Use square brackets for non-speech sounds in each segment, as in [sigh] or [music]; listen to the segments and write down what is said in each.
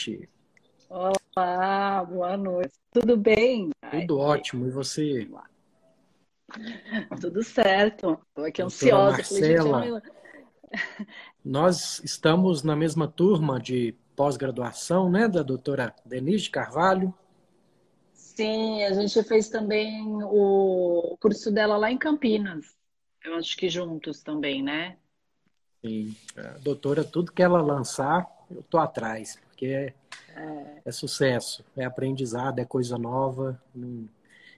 Noite. Olá, boa noite. Tudo bem? Tudo Ai, ótimo. E você? Tudo certo. Estou aqui ansiosa. Marcela, [laughs] nós estamos na mesma turma de pós-graduação, né, da doutora Denise de Carvalho. Sim, a gente fez também o curso dela lá em Campinas. Eu acho que juntos também, né? Sim, a doutora, tudo que ela lançar, eu tô atrás, porque é, é. é sucesso, é aprendizado, é coisa nova. Não,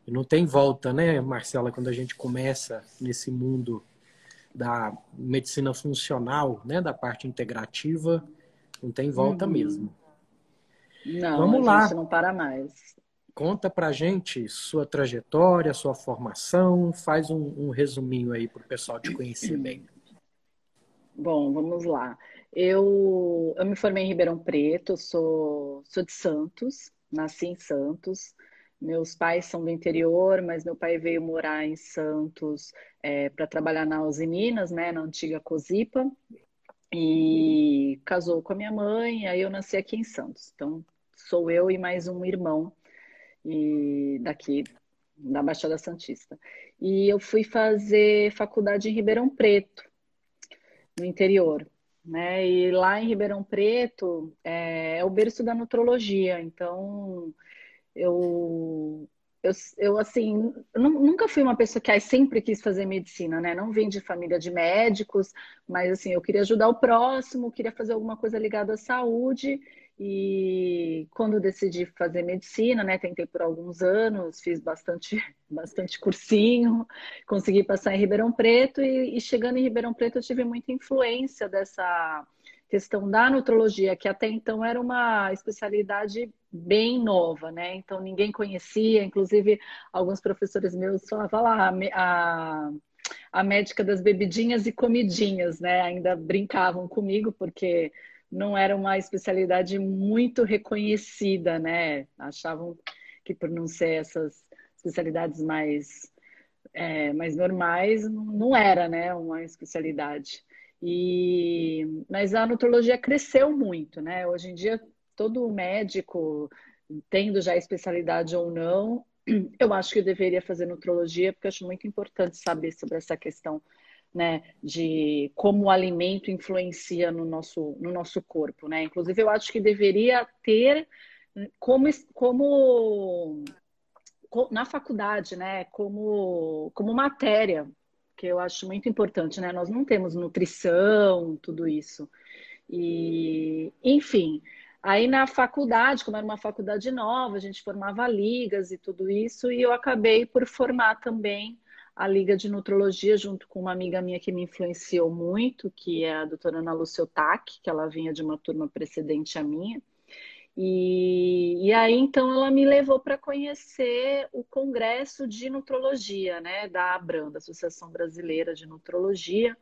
não tem volta, né, Marcela, quando a gente começa nesse mundo da medicina funcional, né, da parte integrativa, não tem volta uhum. mesmo. Não, Vamos lá. não para mais. Conta pra gente sua trajetória, sua formação, faz um, um resuminho aí para o pessoal te conhecer bem. Bom, vamos lá. Eu, eu me formei em Ribeirão Preto, sou, sou de Santos, nasci em Santos. Meus pais são do interior, mas meu pai veio morar em Santos é, para trabalhar na Uzi Minas, né, na antiga Cosipa, e casou com a minha mãe, aí eu nasci aqui em Santos. Então, sou eu e mais um irmão e daqui da Baixada Santista. E eu fui fazer faculdade em Ribeirão Preto, no interior né? E lá em Ribeirão Preto é, é o berço da nutrologia, então eu eu, eu assim, nunca fui uma pessoa que sempre quis fazer medicina, né? Não vim de família de médicos, mas assim, eu queria ajudar o próximo, queria fazer alguma coisa ligada à saúde. E quando decidi fazer medicina, né, tentei por alguns anos, fiz bastante, [laughs] bastante cursinho, consegui passar em Ribeirão Preto e, e chegando em Ribeirão Preto eu tive muita influência dessa questão da nutrologia, que até então era uma especialidade bem nova, né? Então ninguém conhecia, inclusive alguns professores meus falavam lá a, a médica das bebidinhas e comidinhas, né? Ainda brincavam comigo porque não era uma especialidade muito reconhecida, né? Achavam que por não ser essas especialidades mais, é, mais normais, não era, né? Uma especialidade. E, mas a nutrologia cresceu muito, né? Hoje em dia, todo médico, tendo já especialidade ou não, [clears throat] eu acho que deveria fazer nutrologia, porque eu acho muito importante saber sobre essa questão né, de como o alimento influencia no nosso, no nosso corpo, né? Inclusive, eu acho que deveria ter como, como na faculdade, né, como, como matéria, que eu acho muito importante, né? Nós não temos nutrição, tudo isso. E, enfim, aí na faculdade, como era uma faculdade nova, a gente formava ligas e tudo isso, e eu acabei por formar também a Liga de Nutrologia junto com uma amiga minha que me influenciou muito, que é a doutora Ana Lúcia Otac, que ela vinha de uma turma precedente à minha. E, e aí, então, ela me levou para conhecer o Congresso de Nutrologia, né, da ABRAM, da Associação Brasileira de Nutrologia,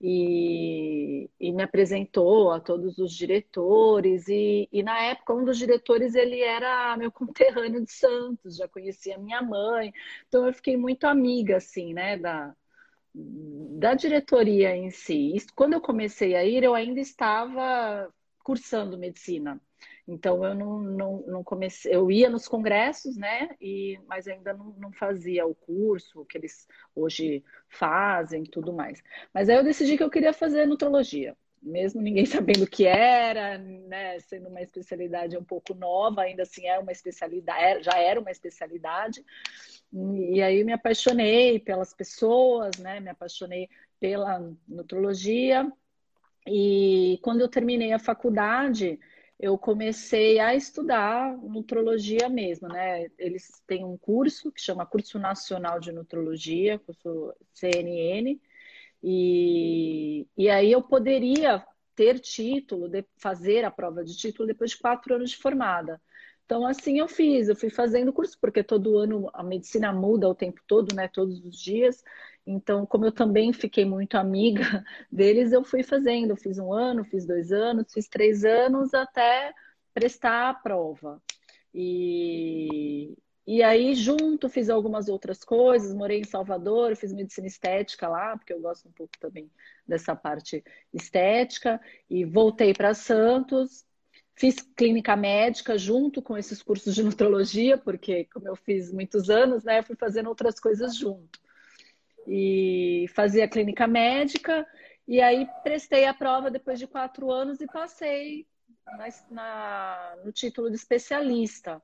e, e me apresentou a todos os diretores, e, e, na época, um dos diretores, ele era meu [laughs] conterrâneo de Santos, já conhecia minha mãe, então eu fiquei muito amiga, assim, né, da, da diretoria em si. quando eu comecei a ir, eu ainda estava cursando medicina, então eu não, não, não, comecei, eu ia nos congressos, né? E, mas ainda não, não fazia o curso que eles hoje fazem tudo mais. Mas aí eu decidi que eu queria fazer nutrologia, mesmo ninguém [laughs] sabendo o que era, né? Sendo uma especialidade um pouco nova, ainda assim é uma especialidade, é, já era uma especialidade. E aí me apaixonei pelas pessoas, né? Me apaixonei pela nutrologia. E quando eu terminei a faculdade, eu comecei a estudar nutrologia mesmo, né? Eles têm um curso que chama Curso Nacional de Nutrologia, curso CNN, e, e aí eu poderia ter título, de fazer a prova de título depois de quatro anos de formada. Então, assim eu fiz, eu fui fazendo curso, porque todo ano a medicina muda o tempo todo, né? Todos os dias. Então, como eu também fiquei muito amiga [laughs] deles, eu fui fazendo. Fiz um ano, fiz dois anos, fiz três anos até prestar a prova. E, e aí, junto, fiz algumas outras coisas. Morei em Salvador, fiz medicina estética lá, porque eu gosto um pouco também dessa parte estética. E voltei para Santos. Fiz clínica médica junto com esses cursos de [laughs] nutrologia, porque, como eu fiz muitos anos, né, fui fazendo outras coisas junto e fazia clínica médica. E aí prestei a prova depois de quatro anos e passei na, na, no título de especialista,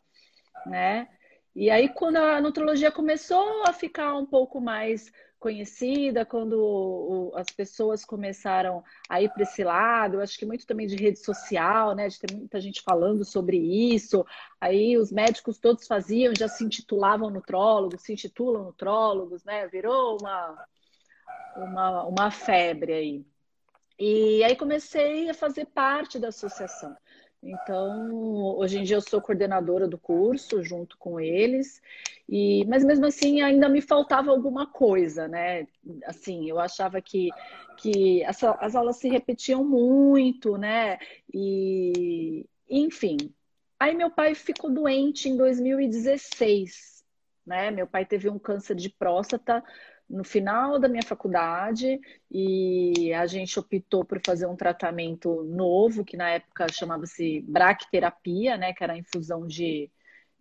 né? E aí quando a nutrologia começou a ficar um pouco mais conhecida, quando as pessoas começaram a ir para esse lado, eu acho que muito também de rede social, né, de ter muita gente falando sobre isso. Aí os médicos todos faziam, já se intitulavam nutrólogos, se intitulam nutrólogos, né? Virou uma uma, uma febre aí. E aí comecei a fazer parte da associação. Então, hoje em dia eu sou coordenadora do curso junto com eles, e mas mesmo assim ainda me faltava alguma coisa, né? Assim, eu achava que, que as, as aulas se repetiam muito, né? E enfim. Aí meu pai ficou doente em 2016, né? Meu pai teve um câncer de próstata no final da minha faculdade e a gente optou por fazer um tratamento novo, que na época chamava-se braquiterapia, né, que era a infusão de,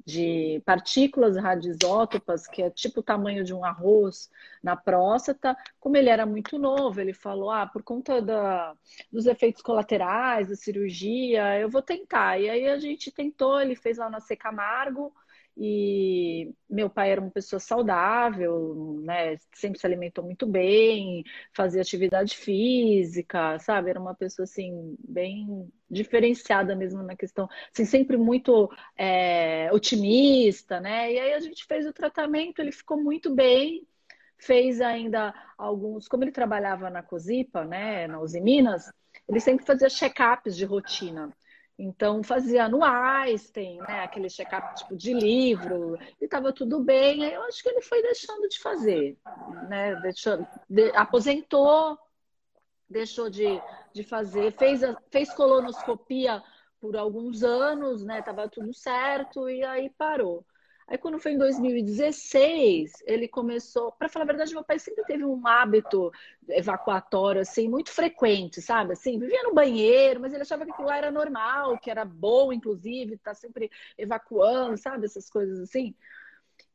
de partículas radioisótopas, que é tipo o tamanho de um arroz na próstata. Como ele era muito novo, ele falou: ah, por conta da, dos efeitos colaterais da cirurgia, eu vou tentar. E aí a gente tentou, ele fez lá na Secamargo. Camargo e meu pai era uma pessoa saudável, né? Sempre se alimentou muito bem, fazia atividade física, sabe? Era uma pessoa assim bem diferenciada mesmo na questão, assim, sempre muito é, otimista, né? E aí a gente fez o tratamento, ele ficou muito bem, fez ainda alguns, como ele trabalhava na Cosipa, né? Na Uzi Minas, ele sempre fazia check-ups de rotina. Então, fazia no Einstein, né? Aquele check-up tipo de livro, e estava tudo bem. Aí eu acho que ele foi deixando de fazer, né? Deixou, de, aposentou, deixou de, de fazer, fez, fez colonoscopia por alguns anos, né? Tava tudo certo, e aí parou. Aí quando foi em 2016, ele começou, para falar a verdade, meu pai sempre teve um hábito evacuatório assim muito frequente, sabe? Assim, vivia no banheiro, mas ele achava que aquilo lá era normal, que era bom inclusive, tá sempre evacuando, sabe? Essas coisas assim.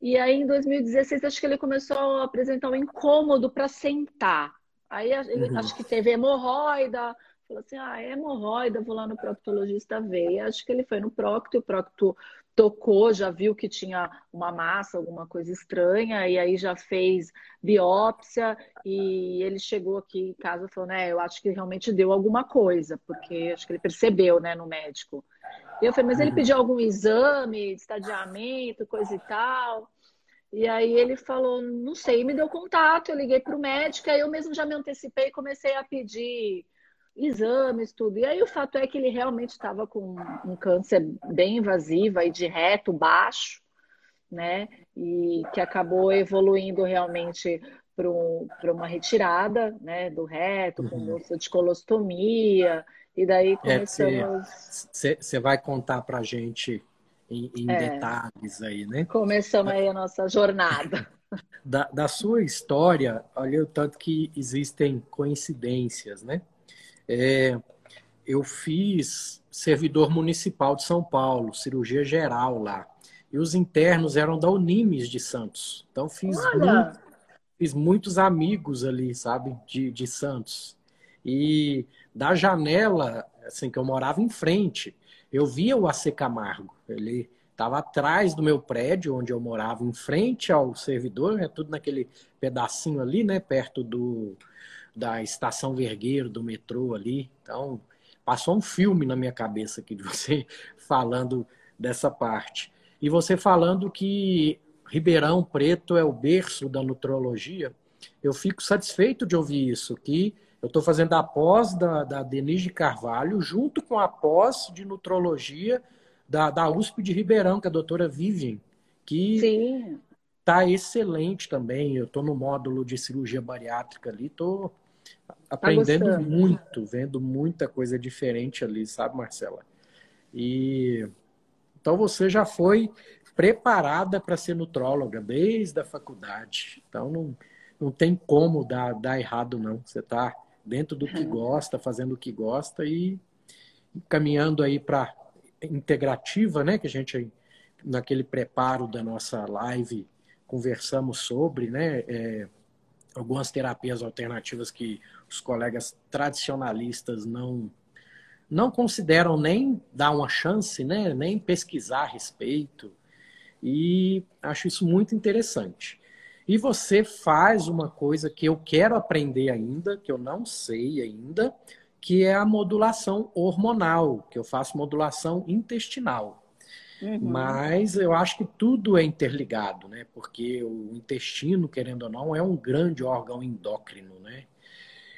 E aí em 2016 acho que ele começou a apresentar um incômodo para sentar. Aí ele uhum. acho que teve hemorroida, falou assim: "Ah, é hemorroida, vou lá no proctologista ver". E acho que ele foi no procto, e o procto tocou, já viu que tinha uma massa, alguma coisa estranha, e aí já fez biópsia, e ele chegou aqui em casa e falou, né, eu acho que realmente deu alguma coisa, porque acho que ele percebeu, né, no médico. E eu falei, mas ele uhum. pediu algum exame, estadiamento, coisa e tal. E aí ele falou, não sei, me deu contato, eu liguei para o médico, aí eu mesmo já me antecipei e comecei a pedir exames, tudo. E aí o fato é que ele realmente estava com um câncer bem invasivo e de reto baixo, né? E que acabou evoluindo realmente para uma retirada, né, do reto, com uhum. de colostomia. E daí é, começamos. Você é, vai contar para a gente em, em é, detalhes aí, né? Começamos aí a nossa jornada. [laughs] Da, da sua história, olha o tanto que existem coincidências, né? É, eu fiz servidor municipal de São Paulo, cirurgia geral lá. E os internos eram da Unimes de Santos. Então fiz, muito, fiz muitos amigos ali, sabe, de, de Santos. E da janela, assim, que eu morava em frente, eu via o AC Camargo. Ele estava atrás do meu prédio, onde eu morava, em frente ao servidor, é tudo naquele pedacinho ali, né, perto do, da estação Vergueiro, do metrô ali. Então, passou um filme na minha cabeça aqui de [laughs] você falando dessa parte. E você falando que Ribeirão Preto é o berço da nutrologia, eu fico satisfeito de ouvir isso, que eu estou fazendo a pós da, da Denise de Carvalho, junto com a pós de nutrologia da, da USP de Ribeirão, que é a doutora Vivian, que está excelente também. Eu estou no módulo de cirurgia bariátrica ali, estou aprendendo tá muito, vendo muita coisa diferente ali, sabe, Marcela? E então você já foi preparada para ser nutróloga desde a faculdade. Então não, não tem como dar, dar errado, não. Você está dentro do que gosta, fazendo o que gosta e caminhando aí para integrativa, né? Que a gente, naquele preparo da nossa live, conversamos sobre, né? É, algumas terapias alternativas que os colegas tradicionalistas não não consideram nem dar uma chance, né? Nem pesquisar a respeito. E acho isso muito interessante. E você faz uma coisa que eu quero aprender ainda, que eu não sei ainda, que é a modulação hormonal, que eu faço modulação intestinal. Uhum. Mas eu acho que tudo é interligado, né? Porque o intestino, querendo ou não, é um grande órgão endócrino, né?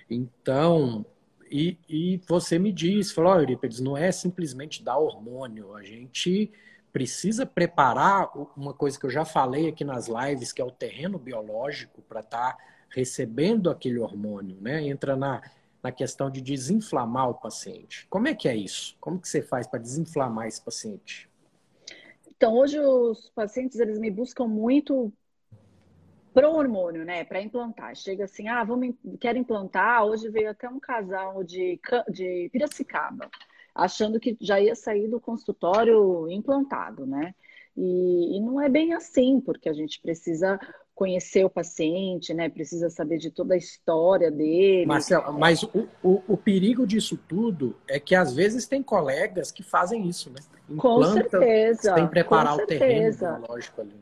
Então, e, e você me diz, falou, oh, Eurípides, não é simplesmente dar hormônio, a gente precisa preparar uma coisa que eu já falei aqui nas lives, que é o terreno biológico para estar tá recebendo aquele hormônio, né? Entra na, na questão de desinflamar o paciente. Como é que é isso? Como que você faz para desinflamar esse paciente? Então, hoje os pacientes eles me buscam muito pro hormônio, né, para implantar. Chega assim, ah, vamos, quero implantar. Hoje veio até um casal de, de Piracicaba achando que já ia sair do consultório implantado, né? E, e, não é bem assim, porque a gente precisa conhecer o paciente, né? Precisa saber de toda a história dele. Marcelo, mas o, o, o perigo disso tudo é que às vezes tem colegas que fazem isso, né? Implanta, com certeza. Tem preparar o terreno lógico ali.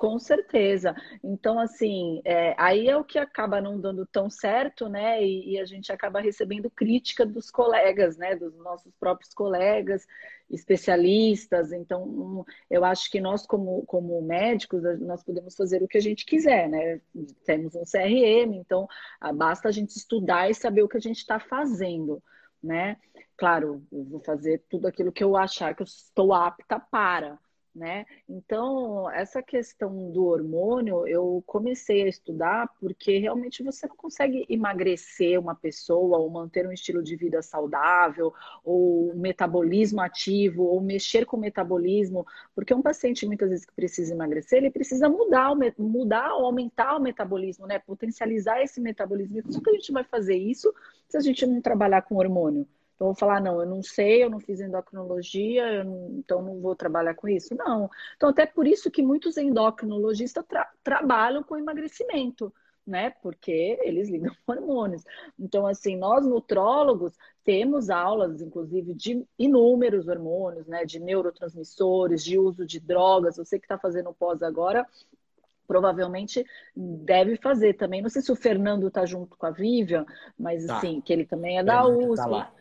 Com certeza. Então, assim, é, aí é o que acaba não dando tão certo, né? E, e, a gente acaba recebendo crítica dos colegas, né? Dos nossos próprios colegas, especialistas. Então, eu acho que nós, como, como médicos, nós podemos fazer o que a gente quiser, né? Temos um CRM, então basta a gente estudar e saber o que a gente está fazendo, né? Claro, eu vou fazer tudo aquilo que eu achar que eu estou apta para né? Então, essa questão do hormônio, eu comecei a estudar porque realmente você não consegue emagrecer uma pessoa ou manter um estilo de vida saudável ou um metabolismo ativo ou mexer com o metabolismo, porque um paciente muitas vezes que precisa emagrecer, ele precisa mudar, mudar ou aumentar o metabolismo, né? Potencializar esse metabolismo. Como que a gente vai fazer isso se a gente não trabalhar com hormônio? Então, vou falar, não, eu não sei, eu não fiz endocrinologia, não, então não vou trabalhar com isso. Não. Então, até por isso que muitos endocrinologistas tra trabalham com emagrecimento, né? Porque eles ligam [laughs] hormônios. Então, assim, nós nutrólogos temos aulas, inclusive, de inúmeros hormônios, né? De neurotransmissores, de uso de drogas. Você que está fazendo pós agora, provavelmente deve fazer também. Não sei se o Fernando está junto com a Vivian, mas tá. assim, que ele também é da USP. Tá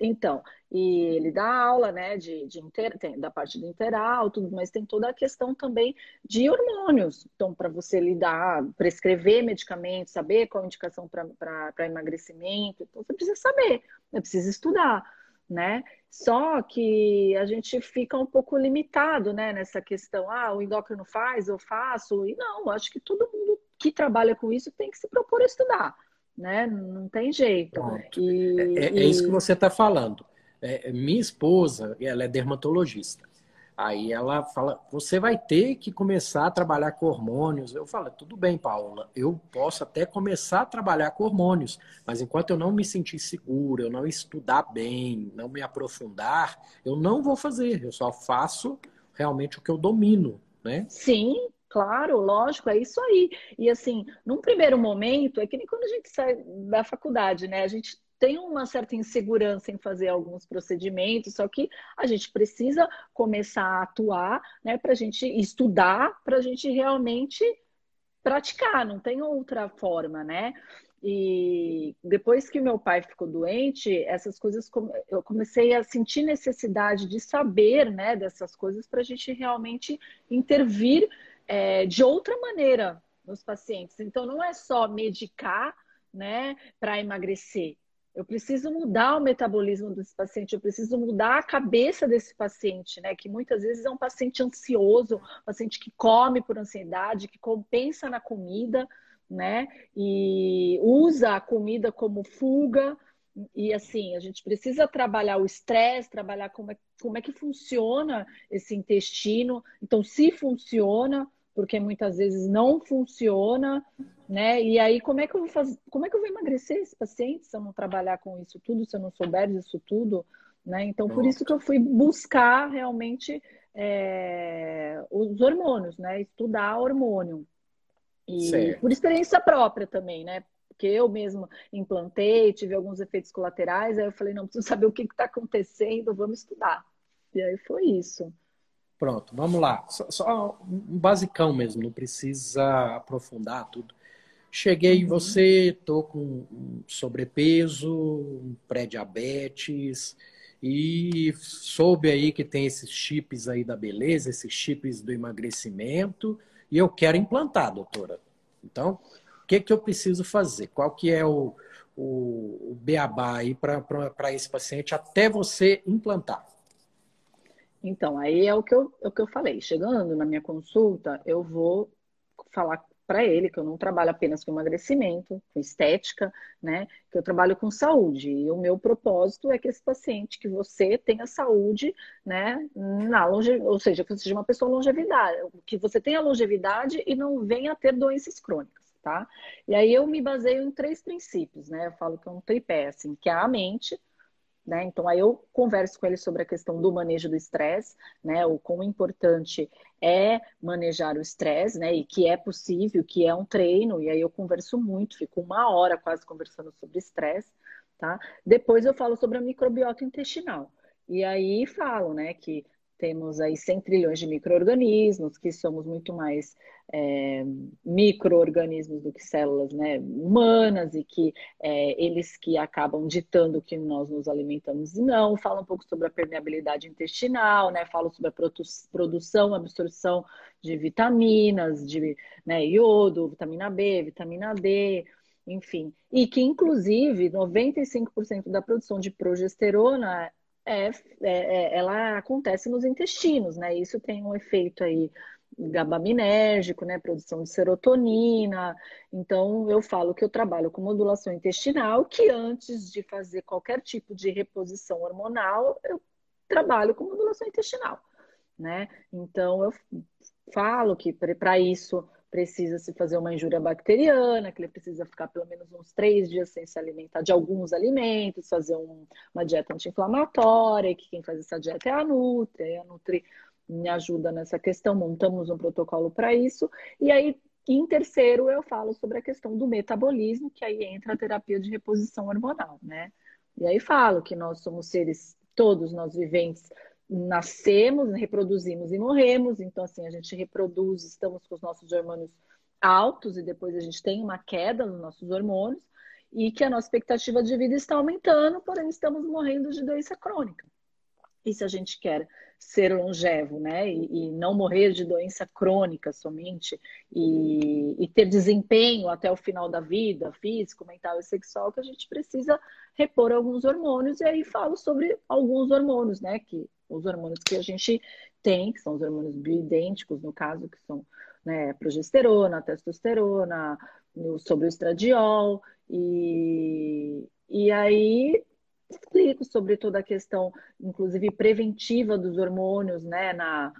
então, e ele dá aula, né, de, de inter, tem, da parte do interal, tudo, mas tem toda a questão também de hormônios. Então, para você lidar, prescrever medicamentos, saber qual a indicação para emagrecimento, então você precisa saber, você precisa estudar, né? Só que a gente fica um pouco limitado, né, nessa questão, ah, o endócrino faz, eu faço, e não, acho que todo mundo que trabalha com isso tem que se propor a estudar né? Não tem jeito. E, é, é, é, isso que você está falando. É, minha esposa, ela é dermatologista. Aí ela fala, você vai ter que começar a trabalhar com hormônios. Eu falo, tudo bem, Paula, eu posso até começar a trabalhar com hormônios, mas enquanto eu não me sentir segura, eu não estudar bem, não me aprofundar, eu não vou fazer. Eu só faço realmente o que eu domino, né? Sim, Claro, lógico, é isso aí. E assim, num primeiro momento, é que nem quando a gente sai da faculdade, né? A gente tem uma certa insegurança em fazer alguns procedimentos, só que a gente precisa começar a atuar, né, para a gente estudar, para a gente realmente praticar, não tem outra forma, né? E depois que meu pai ficou doente, essas coisas eu comecei a sentir necessidade de saber, né, dessas coisas para a gente realmente intervir é, de outra maneira nos pacientes. Então, não é só medicar, né, para emagrecer. Eu preciso mudar o metabolismo desse paciente, eu preciso mudar a cabeça desse paciente, né? Que muitas vezes é um paciente ansioso, um paciente que come por ansiedade, que compensa na comida, né? E usa a comida como fuga. E assim, a gente precisa trabalhar o estresse, trabalhar como é, como é que funciona esse intestino. Então, se funciona, porque muitas vezes não funciona, né? E aí como é que eu vou fazer, como é que eu vou emagrecer esse paciente se eu não trabalhar com isso tudo, se eu não souber disso tudo, né? Então por isso que eu fui buscar realmente é, os hormônios, né? Estudar hormônio. E certo. por experiência própria também, né? Porque eu mesmo implantei, tive alguns efeitos colaterais, aí eu falei, não, preciso saber o que está acontecendo, vamos estudar. E aí foi isso. Pronto, vamos lá. Só, só, um basicão mesmo, não precisa aprofundar tudo. Cheguei em uhum. você, tô com sobrepeso, pré-diabetes e soube aí que tem esses chips aí da beleza, esses chips do emagrecimento e eu quero implantar, doutora. Então, o que, que eu preciso fazer? Qual que é o, o, o beabá aí para esse paciente até você implantar? Então, aí é o que, eu, é o que eu falei. Chegando na minha consulta, eu vou falar para ele que eu não trabalho apenas com emagrecimento, com estética, né? Que eu trabalho com saúde. E o meu propósito é que esse paciente, que você tenha saúde, né? Na longe, ou seja, que você seja uma pessoa longevidade, que você tenha longevidade e não venha a ter doenças crônicas, tá? E aí eu me baseio em três princípios, né? Eu falo que é um tripé, assim, que é a mente, né? Então, aí eu converso com ele sobre a questão do manejo do estresse, né? O quão importante é manejar o estresse, né? E que é possível, que é um treino. E aí eu converso muito, fico uma hora quase conversando sobre estresse, tá? Depois eu falo sobre a microbiota intestinal. E aí falo, né, que temos aí 100 trilhões de micro-organismos, que somos muito mais é, micro-organismos do que células né, humanas, e que é, eles que acabam ditando que nós nos alimentamos e não. Fala um pouco sobre a permeabilidade intestinal, né? Fala sobre a produ produção, absorção de vitaminas, de né, iodo, vitamina B, vitamina D, enfim. E que, inclusive, 95% da produção de progesterona é, é, é, ela acontece nos intestinos, né? Isso tem um efeito aí gabaminérgico, né? Produção de serotonina. Então, eu falo que eu trabalho com modulação intestinal, que antes de fazer qualquer tipo de reposição hormonal, eu trabalho com modulação intestinal, né? Então, eu falo que para isso precisa se fazer uma injúria bacteriana, que ele precisa ficar pelo menos uns três dias sem se alimentar de alguns alimentos, fazer um, uma dieta anti-inflamatória, que quem faz essa dieta é a Nutri, e a Nutri me ajuda nessa questão, montamos um protocolo para isso, e aí em terceiro, eu falo sobre a questão do metabolismo, que aí entra a terapia de reposição hormonal, né? E aí falo que nós somos seres, todos nós viventes, nascemos, reproduzimos e morremos. Então, assim, a gente reproduz, estamos com os nossos hormônios altos e depois a gente tem uma queda nos nossos hormônios e que a nossa expectativa de vida está aumentando, porém estamos morrendo de doença crônica. E se a gente quer ser longevo, né, e, e não morrer de doença crônica somente, e, e, ter desempenho até o final da vida, físico, mental e sexual, que a gente precisa repor alguns hormônios, e aí falo sobre alguns hormônios, né, que os hormônios que a gente tem, que são os hormônios bioidênticos, no caso, que são né, progesterona, testosterona, sobre o estradiol, e, e aí explico sobre toda a questão, inclusive preventiva dos hormônios, né, na,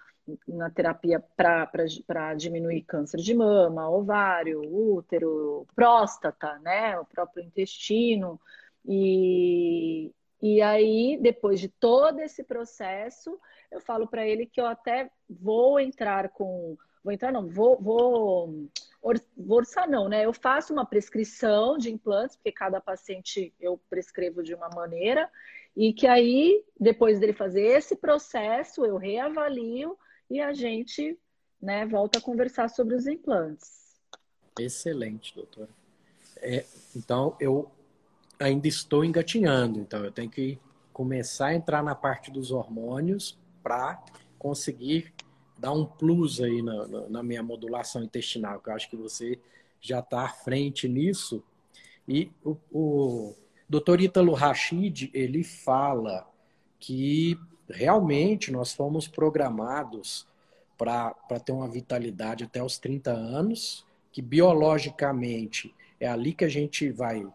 na terapia para diminuir câncer de mama, ovário, útero, próstata, né, o próprio intestino. E, e aí, depois de todo esse processo, eu falo para ele que eu até vou entrar com. Vou entrar, não, vou, vou, vou orçar, não, né? Eu faço uma prescrição de implantes, porque cada paciente eu prescrevo de uma maneira, e que aí, depois dele fazer esse processo, eu reavalio e a gente né, volta a conversar sobre os implantes. Excelente, doutora. É, então, eu ainda estou engatinhando, então eu tenho que começar a entrar na parte dos hormônios para conseguir dar um plus aí na, na, minha modulação intestinal, que eu acho que você já está à frente nisso. E o, o Dr. Ítalo Rachid, ele fala que realmente nós fomos programados para ter uma vitalidade até os 30 anos, que biologicamente é ali que a gente vai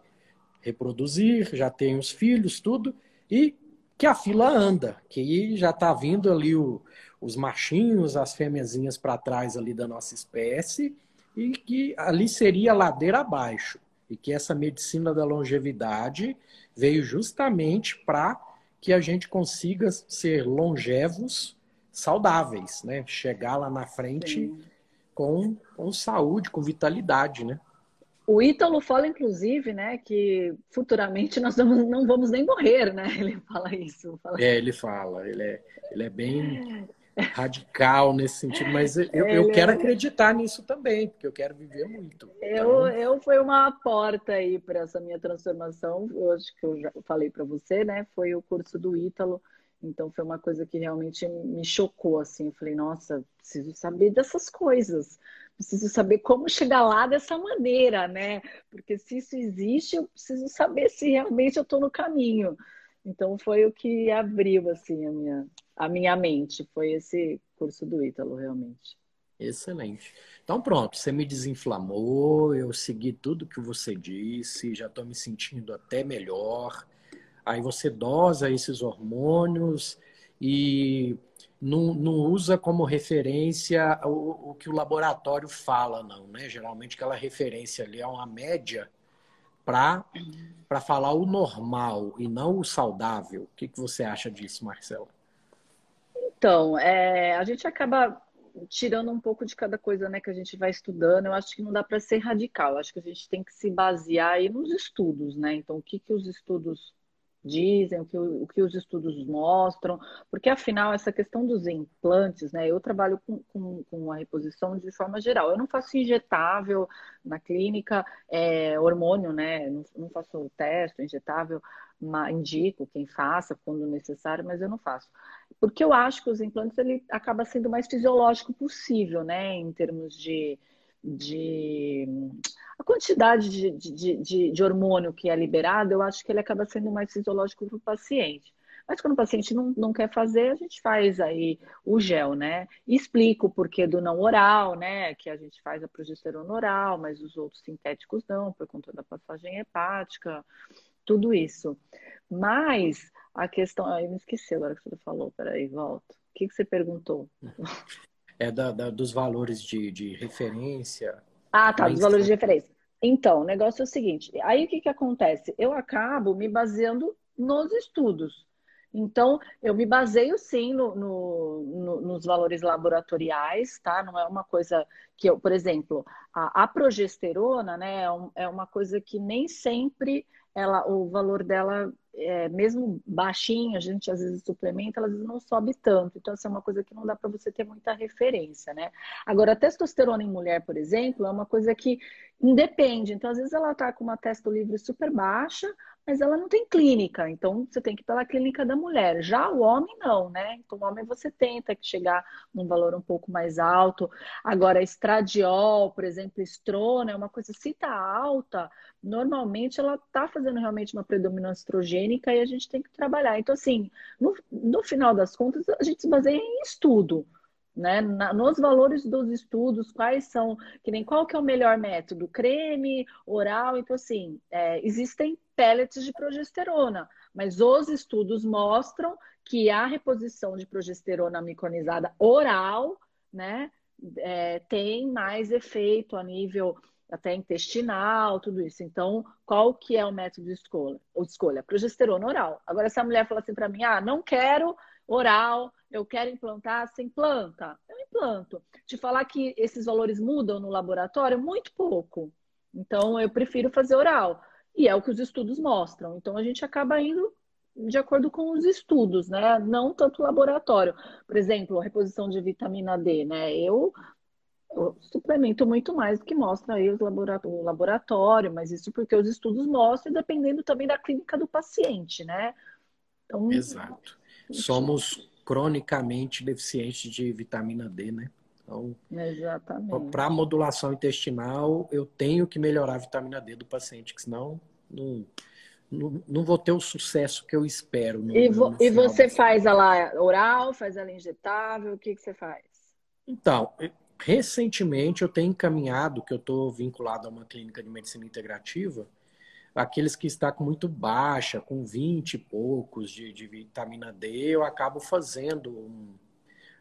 reproduzir, já tem os filhos, tudo, e que a fila anda, que já está vindo ali o, os machinhos, as fêmeazinhas para trás ali da nossa espécie, e que ali seria ladeira abaixo. E que essa medicina da longevidade veio justamente para que a gente consiga ser longevos, saudáveis, né? Chegar lá na frente com, com saúde, com vitalidade, né? O Ítalo fala, inclusive, né, que futuramente nós vamos, não vamos nem morrer, né? [laughs] Ele fala isso. Fala... É, ele fala. Ele é, ele é bem radical nesse sentido, mas eu, eu quero é acreditar nisso também, porque eu quero viver muito. Eu, então... eu foi uma porta aí para essa minha transformação. Eu acho que eu já falei para você, né? Foi o curso do Ítalo. Então foi uma coisa que realmente me chocou assim. Eu falei, nossa, preciso saber dessas coisas. Preciso saber como chegar lá dessa maneira, né? Porque se isso existe, eu preciso saber se realmente eu estou no caminho. Então foi o que abriu assim a minha a minha mente, foi esse curso do Ítalo realmente. Excelente. Então pronto, você me desinflamou, eu segui tudo que você disse, já estou me sentindo até melhor. Aí você dosa esses hormônios e não, não usa como referência o, o que o laboratório fala, não, né? Geralmente aquela referência ali é uma média para falar o normal e não o saudável. O que, que você acha disso, Marcela? Então, é, a gente acaba tirando um pouco de cada coisa né, que a gente vai estudando. Eu acho que não dá para ser radical. Acho que a gente tem que se basear aí nos estudos, né? Então, o que, que os estudos dizem, o que, o que os estudos mostram, porque afinal essa questão dos implantes, né? Eu trabalho com, com, com a reposição de forma geral. Eu não faço injetável na clínica, é, hormônio, né? Não, não faço teste injetável, indico quem faça quando necessário, mas eu não faço. Porque eu acho que os implantes ele acaba sendo o mais fisiológico possível, né? Em termos de de a quantidade de, de, de, de, hormônio que é liberado, eu acho que ele acaba sendo mais fisiológico para o paciente. Mas quando o paciente não, não quer fazer, a gente faz aí o gel, né? E explico o porquê do não oral, né? Que a gente faz a progesterona oral, mas os outros sintéticos não, por conta da passagem hepática, tudo isso. Mas a questão. Ai, me esqueci agora que você falou, peraí, volta. O que, que você perguntou? [laughs] é da, da, dos valores de, de referência. Ah, tá, dos valores de referência. Então, o negócio é o seguinte: aí o que, que acontece? Eu acabo me baseando nos estudos. Então, eu me baseio sim no, no, no, nos valores laboratoriais, tá? Não é uma coisa que eu, por exemplo, a, a progesterona, né, é, é uma coisa que nem sempre ela, o valor dela é, mesmo baixinho, a gente às vezes suplementa, ela às vezes não sobe tanto. Então, essa é uma coisa que não dá para você ter muita referência, né? Agora, a testosterona em mulher, por exemplo, é uma coisa que independe. Então, às vezes ela tá com uma testo livre super baixa, mas ela não tem clínica, então você tem que ir pela clínica da mulher. Já o homem não, né? Então o homem você tenta chegar num valor um pouco mais alto. Agora, estradiol, por exemplo, estrona, é uma coisa, se tá alta, normalmente ela tá fazendo realmente uma predominância estrogênica e a gente tem que trabalhar. Então, assim, no, no final das contas, a gente se baseia em estudo. Né? Na, nos valores dos estudos, quais são, que nem qual que é o melhor método, creme, oral, então assim, é, existem pellets de progesterona, mas os estudos mostram que a reposição de progesterona miconizada oral, né, é, tem mais efeito a nível até intestinal, tudo isso. Então, qual que é o método de escolha? Ou escolha? Progesterona oral. Agora, se a mulher fala assim para mim, ah, não quero oral, eu quero implantar, você implanta. Eu implanto. Te falar que esses valores mudam no laboratório, muito pouco. Então, eu prefiro fazer oral. E é o que os estudos mostram. Então, a gente acaba indo de acordo com os estudos, né? Não tanto laboratório. Por exemplo, a reposição de vitamina D, né? Eu Eu suplemento muito mais do que mostra aí o laboratório, mas isso porque os estudos mostram, dependendo também da clínica do paciente, né? Então, Exato. Somos cronicamente deficientes de vitamina D, né? Então, para modulação intestinal, eu tenho que melhorar a vitamina D do paciente, que senão não, não, não vou ter o sucesso que eu espero. No, e, vo, e você faz ela oral, faz ela injetável, o que, que você faz? Então, recentemente eu tenho encaminhado, que eu estou vinculado a uma clínica de medicina integrativa, aqueles que está com muito baixa, com 20 e poucos de, de vitamina D, eu acabo fazendo um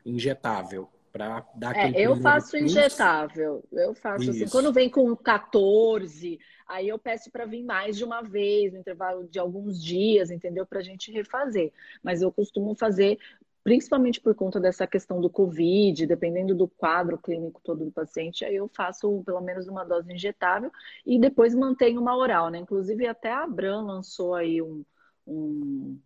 injetável para dar é, Eu faço injetável, eu faço Isso. assim. Quando vem com 14, aí eu peço para vir mais de uma vez, no intervalo de alguns dias, entendeu? Para a gente refazer. Mas eu costumo fazer principalmente por conta dessa questão do Covid, dependendo do quadro clínico todo do paciente, aí eu faço pelo menos uma dose injetável e depois mantenho uma oral, né? Inclusive até a Abram lançou aí um, um,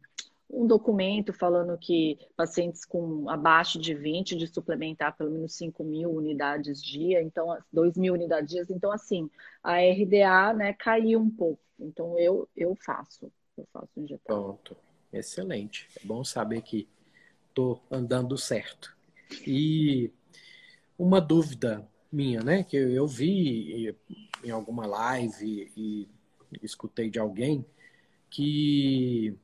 um documento falando que pacientes com abaixo de 20 de suplementar pelo menos 5 mil unidades dia, então 2 mil unidades dia, então assim, a RDA né, caiu um pouco. Então eu, eu faço, eu faço injetável. Pronto, excelente. É bom saber que estou andando certo. E uma dúvida minha, né, que eu vi em alguma live e escutei de alguém que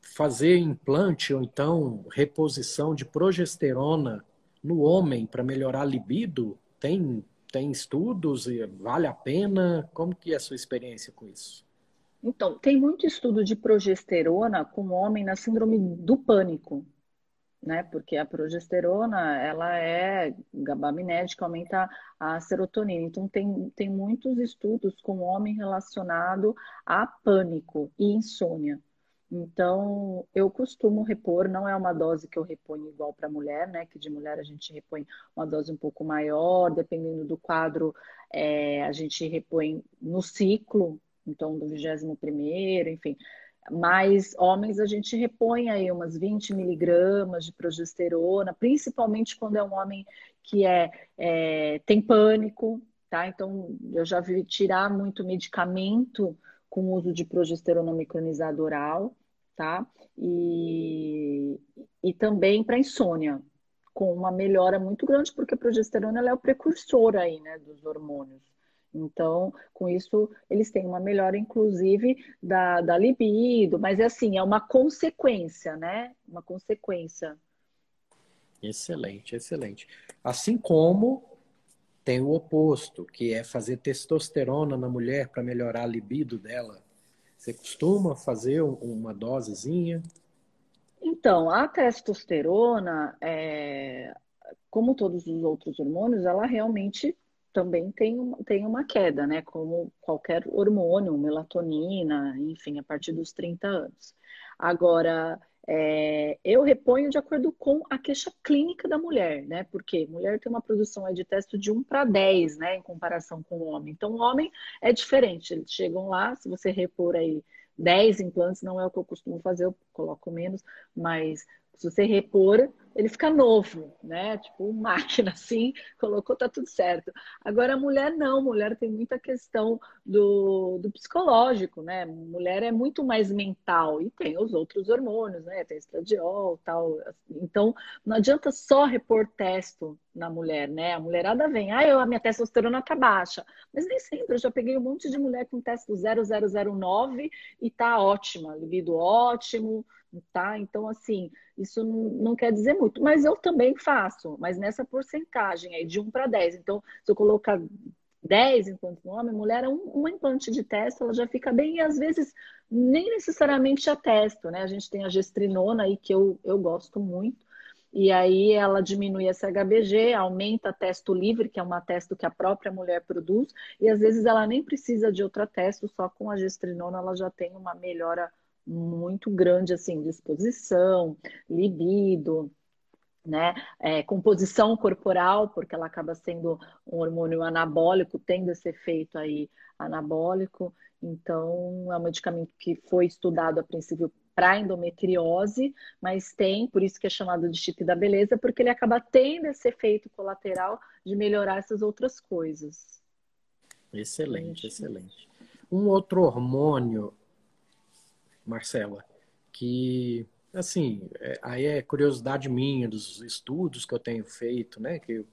fazer implante ou então reposição de progesterona no homem para melhorar a libido tem tem estudos e vale a pena? Como que é a sua experiência com isso? Então, tem muito estudo de progesterona com homem na síndrome do pânico né? Porque a progesterona, ela é gabaminética, aumenta a serotonina. Então, tem, tem muitos estudos com homem relacionado a pânico e insônia. Então, eu costumo repor, não é uma dose que eu reponho igual para mulher, né? Que de mulher a gente repõe uma dose um pouco maior, dependendo do quadro, é, a gente repõe no ciclo, então do 21 primeiro, enfim. Mas homens a gente repõe aí umas 20 miligramas de progesterona, principalmente quando é um homem que é, é, tem pânico, tá? Então eu já vi tirar muito medicamento com o uso de progesterona micronizada oral, tá? E, e também para insônia, com uma melhora muito grande, porque a progesterona é o precursor aí, né, dos hormônios. Então, com isso, eles têm uma melhora, inclusive, da, da libido, mas é assim, é uma consequência, né? Uma consequência. Excelente, excelente. Assim como tem o oposto, que é fazer testosterona na mulher para melhorar a libido dela. Você costuma fazer uma dosezinha? Então, a testosterona, é, como todos os outros hormônios, ela realmente também tem, tem uma queda, né? Como qualquer hormônio, melatonina, enfim, a partir dos 30 anos. Agora, é, eu reponho de acordo com a queixa clínica da mulher, né? Porque mulher tem uma produção de testo de 1 para 10, né? Em comparação com o homem. Então, o homem é diferente. Eles chegam lá, se você repor aí 10 implantes, não é o que eu costumo fazer, eu coloco menos, mas se você repor, ele fica novo, né? Tipo, máquina [laughs] assim, colocou, tá tudo certo. Agora, a mulher não, mulher tem muita questão do, do psicológico, né? Mulher é muito mais mental e tem os outros hormônios, né? Tem estradiol tal. Então, não adianta só repor testo na mulher, né? A mulherada vem, ah, eu, a minha testosterona tá baixa. Mas nem sempre, eu já peguei um monte de mulher com testo 0009 e tá ótima, libido ótimo, tá? Então, assim, isso não, quer dizer muito, mas eu também faço, mas nessa porcentagem aí, de 1 para 10. Então, se eu colocar 10 implantes no homem, mulher, um, um implante de testo, ela já fica bem, e às vezes nem necessariamente a testo, né? A gente tem a gestrinona aí, que eu, eu gosto muito, e aí ela diminui essa HBG, aumenta a testo livre, que é uma testo que a própria mulher produz, e às vezes ela nem precisa de outra testo, só com a gestrinona ela já tem uma melhora muito grande, assim, disposição, libido, né? É, composição corporal, porque ela acaba sendo um hormônio anabólico, tendo esse efeito aí anabólico. Então, é um medicamento que foi estudado a princípio para endometriose, mas tem, por isso que é chamado de chip da beleza, porque ele acaba tendo esse efeito colateral de melhorar essas outras coisas. Excelente, excelente. Um outro hormônio, Marcela, que assim, é, aí é curiosidade minha dos estudos que eu tenho feito, né? Que eu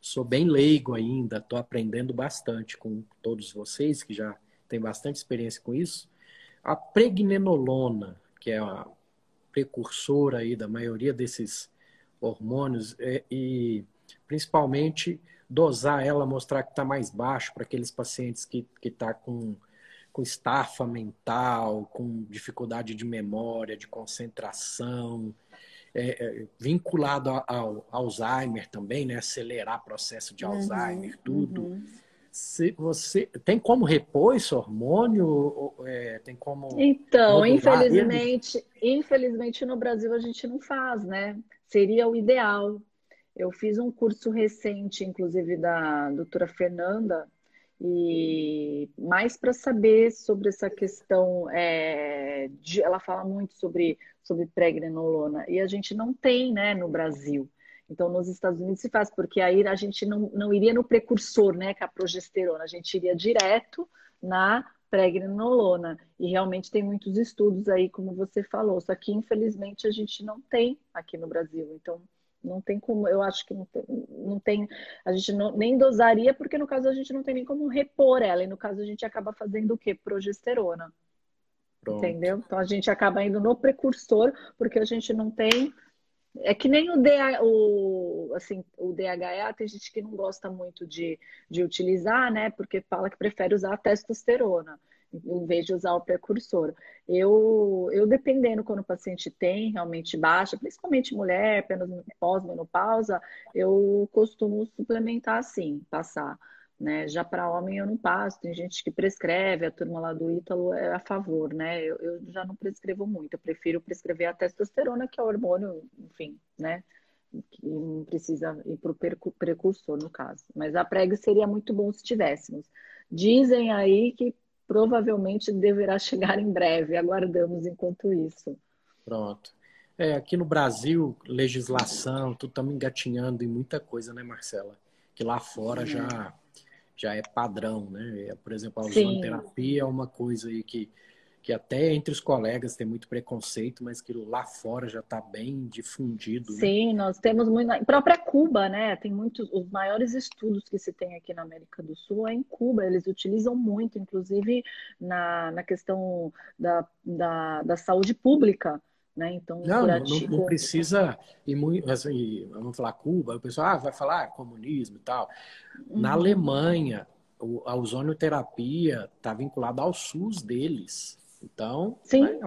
sou bem leigo ainda, estou aprendendo bastante com todos vocês que já têm bastante experiência com isso. A pregnenolona, que é a precursora aí da maioria desses hormônios, é, e principalmente dosar ela, mostrar que está mais baixo para aqueles pacientes que estão tá com com estafa mental, com dificuldade de memória, de concentração, é, é, vinculado ao, Alzheimer também, né? Acelerar processo de uhum, Alzheimer, tudo. Uhum. Se você tem como repor esse hormônio? É, tem como então, infelizmente, ele? infelizmente no Brasil a gente não faz, né? Seria o ideal. Eu fiz um curso recente, inclusive da doutora Fernanda, e mais para saber sobre essa questão é, de, ela fala muito sobre sobre pregnenolona e a gente não tem né no Brasil. Então nos Estados Unidos se faz porque aí a gente não, não iria no precursor né que é a progesterona. A gente iria direto na pregnenolona e realmente tem muitos estudos aí como você falou. Só que infelizmente a gente não tem aqui no Brasil. Então não tem como, eu acho que não tem, não tem a gente não, nem dosaria, porque no caso a gente não tem nem como repor ela, e no caso a gente acaba fazendo o quê? Progesterona. Pronto. Entendeu? Então a gente acaba indo no precursor, porque a gente não tem. É que nem o, DH, o, assim, o DHA, tem gente que não gosta muito de, de utilizar, né? Porque fala que prefere usar a testosterona em vez de usar o precursor. Eu, eu dependendo quando o paciente tem realmente baixa, principalmente mulher, pós-menopausa, eu costumo suplementar assim, passar. Né? Já para homem eu não passo, tem gente que prescreve, a turma lá do Ítalo é a favor, né? Eu, eu já não prescrevo muito, eu prefiro prescrever a testosterona, que é o hormônio, enfim, né? Que não precisa ir para o precursor, no caso. Mas a preg seria muito bom se tivéssemos. Dizem aí que provavelmente deverá chegar em breve. Aguardamos enquanto isso. Pronto. É, aqui no Brasil, legislação, tudo estamos engatinhando em muita coisa, né, Marcela? Que lá fora já, já é padrão, né? É, por exemplo, a ozonoterapia é uma coisa aí que que até entre os colegas tem muito preconceito, mas que lá fora já está bem difundido. Né? Sim, né? nós temos muito. A própria Cuba, né? Tem muitos. Os maiores estudos que se tem aqui na América do Sul é em Cuba. Eles utilizam muito, inclusive na, na questão da, da, da saúde pública. Né? Então, não, não, não, precisa ir muito, assim, vamos falar Cuba, o pessoal ah, vai falar comunismo e tal. Na uhum. Alemanha, a ozonioterapia está vinculada ao SUS deles. Então, Sim. Né,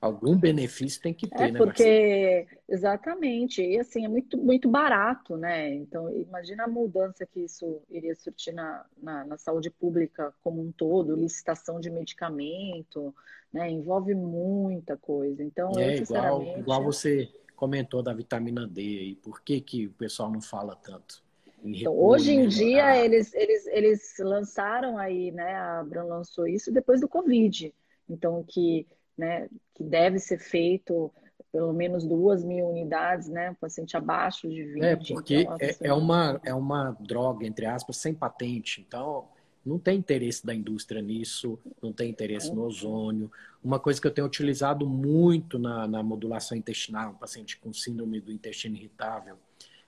algum benefício tem que ter, é, né? Porque, exatamente, e assim, é muito, muito barato, né? Então, imagina a mudança que isso iria surtir na, na, na saúde pública como um todo, licitação de medicamento, né? Envolve muita coisa. Então, é, eu, igual, igual você comentou da vitamina D aí, por que, que o pessoal não fala tanto? Então, hoje em dia, eles, eles, eles lançaram aí, né? A Abram lançou isso depois do Covid. Então, que, né, que deve ser feito pelo menos duas mil unidades, né? paciente abaixo de 20. É, porque então, é, assim, é, uma, é uma droga, entre aspas, sem patente. Então, não tem interesse da indústria nisso, não tem interesse no ozônio. Uma coisa que eu tenho utilizado muito na, na modulação intestinal, um paciente com síndrome do intestino irritável,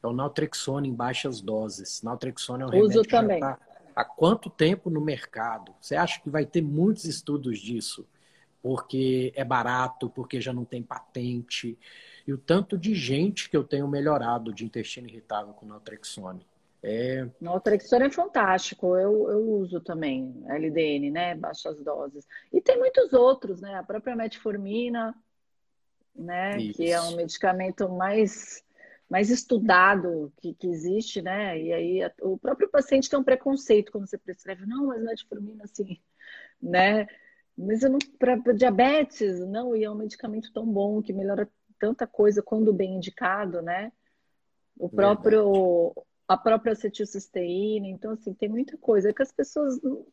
é o naltrexone em baixas doses. Naltrexone é um Uso remédio também. que já está há quanto tempo no mercado? Você acha que vai ter muitos estudos disso? Porque é barato, porque já não tem patente. E o tanto de gente que eu tenho melhorado de intestino irritável com naltrexone. É... Naltrexone é fantástico, eu, eu uso também LDN, né, baixas doses. E tem muitos outros, né, a própria metformina, né, Isso. que é um medicamento mais mais estudado que, que existe, né? E aí o próprio paciente tem um preconceito quando você prescreve, não, mas metformina assim, né? Mas eu não para diabetes, não, e é um medicamento tão bom que melhora tanta coisa quando bem indicado, né? O próprio a própria acetilcisteína, então assim, tem muita coisa é que as pessoas não,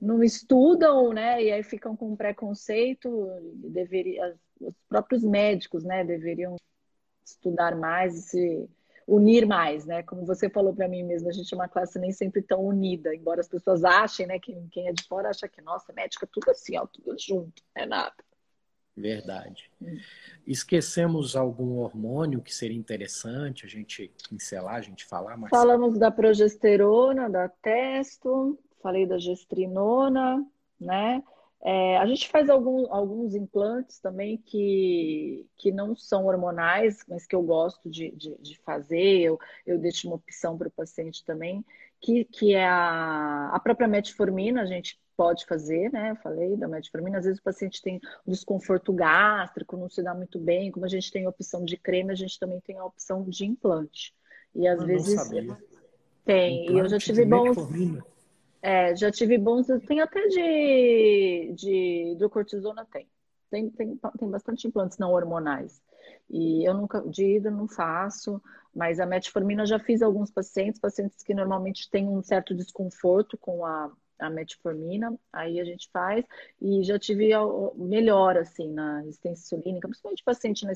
não estudam, né? E aí ficam com preconceito. Deveria, os próprios médicos, né? Deveriam estudar mais e se unir mais, né? Como você falou para mim mesmo, a gente é uma classe nem sempre tão unida, embora as pessoas achem, né? Que quem é de fora acha que nossa, médica tudo assim, ó, tudo junto, é nada. Verdade. Hum. Esquecemos algum hormônio que seria interessante a gente pincelar, a gente falar mais? Falamos da progesterona, da testo, falei da gestrinona, né? É, a gente faz algum, alguns implantes também que, que não são hormonais, mas que eu gosto de, de, de fazer, eu, eu deixo uma opção para o paciente também, que, que é a, a própria metformina, a gente pode fazer, né? Eu falei da metformina, às vezes o paciente tem um desconforto gástrico, não se dá muito bem, como a gente tem a opção de creme, a gente também tem a opção de implante. E às eu vezes tem, e eu já tive bons. Metformina. É, já tive bons, tem até de, de do cortisona tem. Tem, tem, tem bastante implantes não hormonais. E eu nunca, de ida não faço, mas a metformina eu já fiz alguns pacientes, pacientes que normalmente têm um certo desconforto com a, a metformina, aí a gente faz, e já tive melhor, assim, na resistência insulínica, principalmente paciente na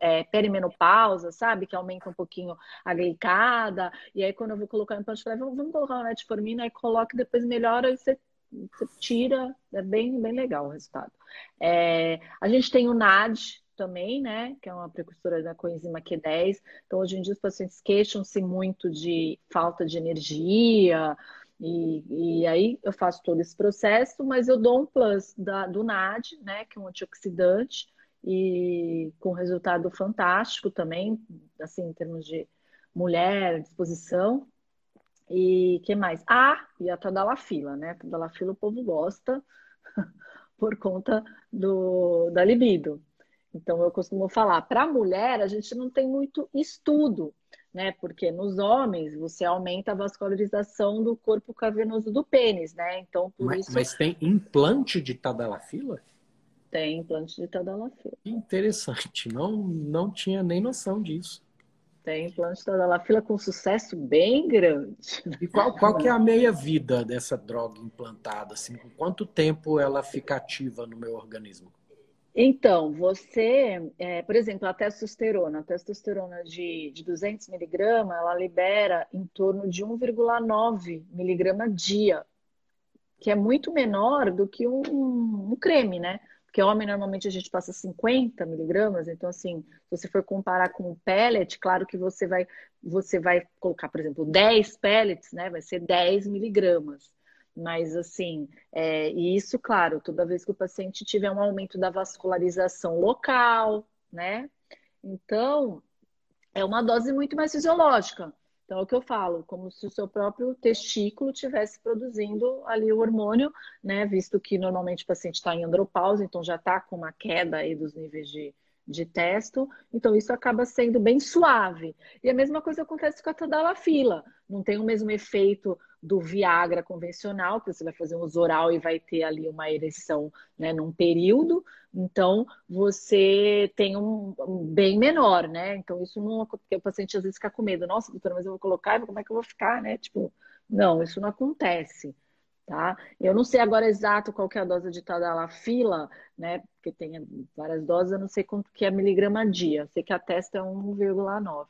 é, perimenopausa, sabe, que aumenta um pouquinho a glicada, e aí quando eu vou colocar o implante, eu falei, vamos colocar uma metformina, aí coloca, depois melhora, e você, você tira, é bem, bem legal o resultado. É, a gente tem o NAD, também, né, que é uma precursora da coenzima Q10. Então, hoje em dia, os pacientes queixam-se muito de falta de energia, e, e, aí eu faço todo esse processo, mas eu dou um plus da, do NAD, né, que é um antioxidante, e com resultado fantástico também, assim, em termos de mulher, disposição. E que mais? Ah, e a tadalafila, né? Tadalafila o povo gosta [laughs] por conta do, da libido. Então eu costumo falar, para mulher a gente não tem muito estudo né? Porque nos homens você aumenta a vascularização do corpo cavernoso do pênis, né? Então, por mas, isso. Mas tem implante de tadalafila? Tem implante de tadalafila. Interessante, não, não tinha nem noção disso. Tem implante de tadalafila com sucesso bem grande. E qual, qual que é a [laughs] meia-vida dessa droga implantada? Assim, com quanto tempo ela fica ativa no meu organismo? Então, você, é, por exemplo, a testosterona, a testosterona de, de 200 miligramas, ela libera em torno de 1,9 miligrama dia, que é muito menor do que um, um, creme, né? Porque homem normalmente a gente passa 50 miligramas, então assim, se você for comparar com o pellet, claro que você vai, você vai colocar, por exemplo, 10 pellets, né? Vai ser 10 miligramas. Mas, assim, é, e isso, claro, toda vez que o paciente tiver um aumento da vascularização local, né? Então, é uma dose muito mais fisiológica. Então, é o que eu falo, como se o seu próprio testículo estivesse produzindo ali o hormônio, né? Visto que normalmente o paciente está em andropausa, então já está com uma queda aí dos níveis de, de testo, então isso acaba sendo bem suave. E a mesma coisa acontece com a tadalafila, não tem o mesmo efeito do Viagra convencional, que você vai fazer um uso oral e vai ter ali uma ereção né, num período, então você tem um, um, bem menor, né? Então isso não porque o paciente às vezes fica com medo, nossa, doutora, mas eu vou colocar, como é que eu vou ficar, né? Tipo, não, isso não acontece. Tá? Eu não sei agora exato qual que é a dose de tadalafila, né? Porque tem várias doses, eu não sei quanto que é miligrama dia. Sei que a testa é 1,9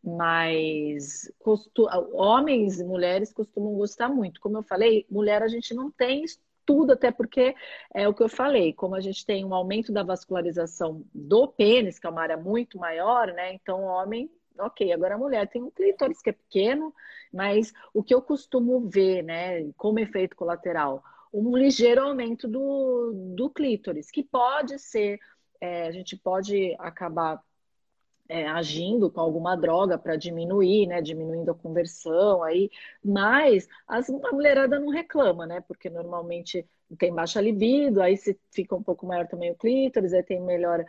mas costu... homens e mulheres costumam gostar muito. Como eu falei, mulher a gente não tem estudo, até porque é o que eu falei, como a gente tem um aumento da vascularização do pênis, que é uma área muito maior, né? Então, homem, ok, agora a mulher tem um clítoris que é pequeno, mas o que eu costumo ver, né, como efeito colateral, um ligeiro aumento do, do clítoris, que pode ser, é, a gente pode acabar é, agindo com alguma droga para diminuir, né? Diminuindo a conversão aí, mas as, a mulherada não reclama, né? Porque normalmente tem baixa libido, aí se fica um pouco maior também o clítoris, aí tem melhor,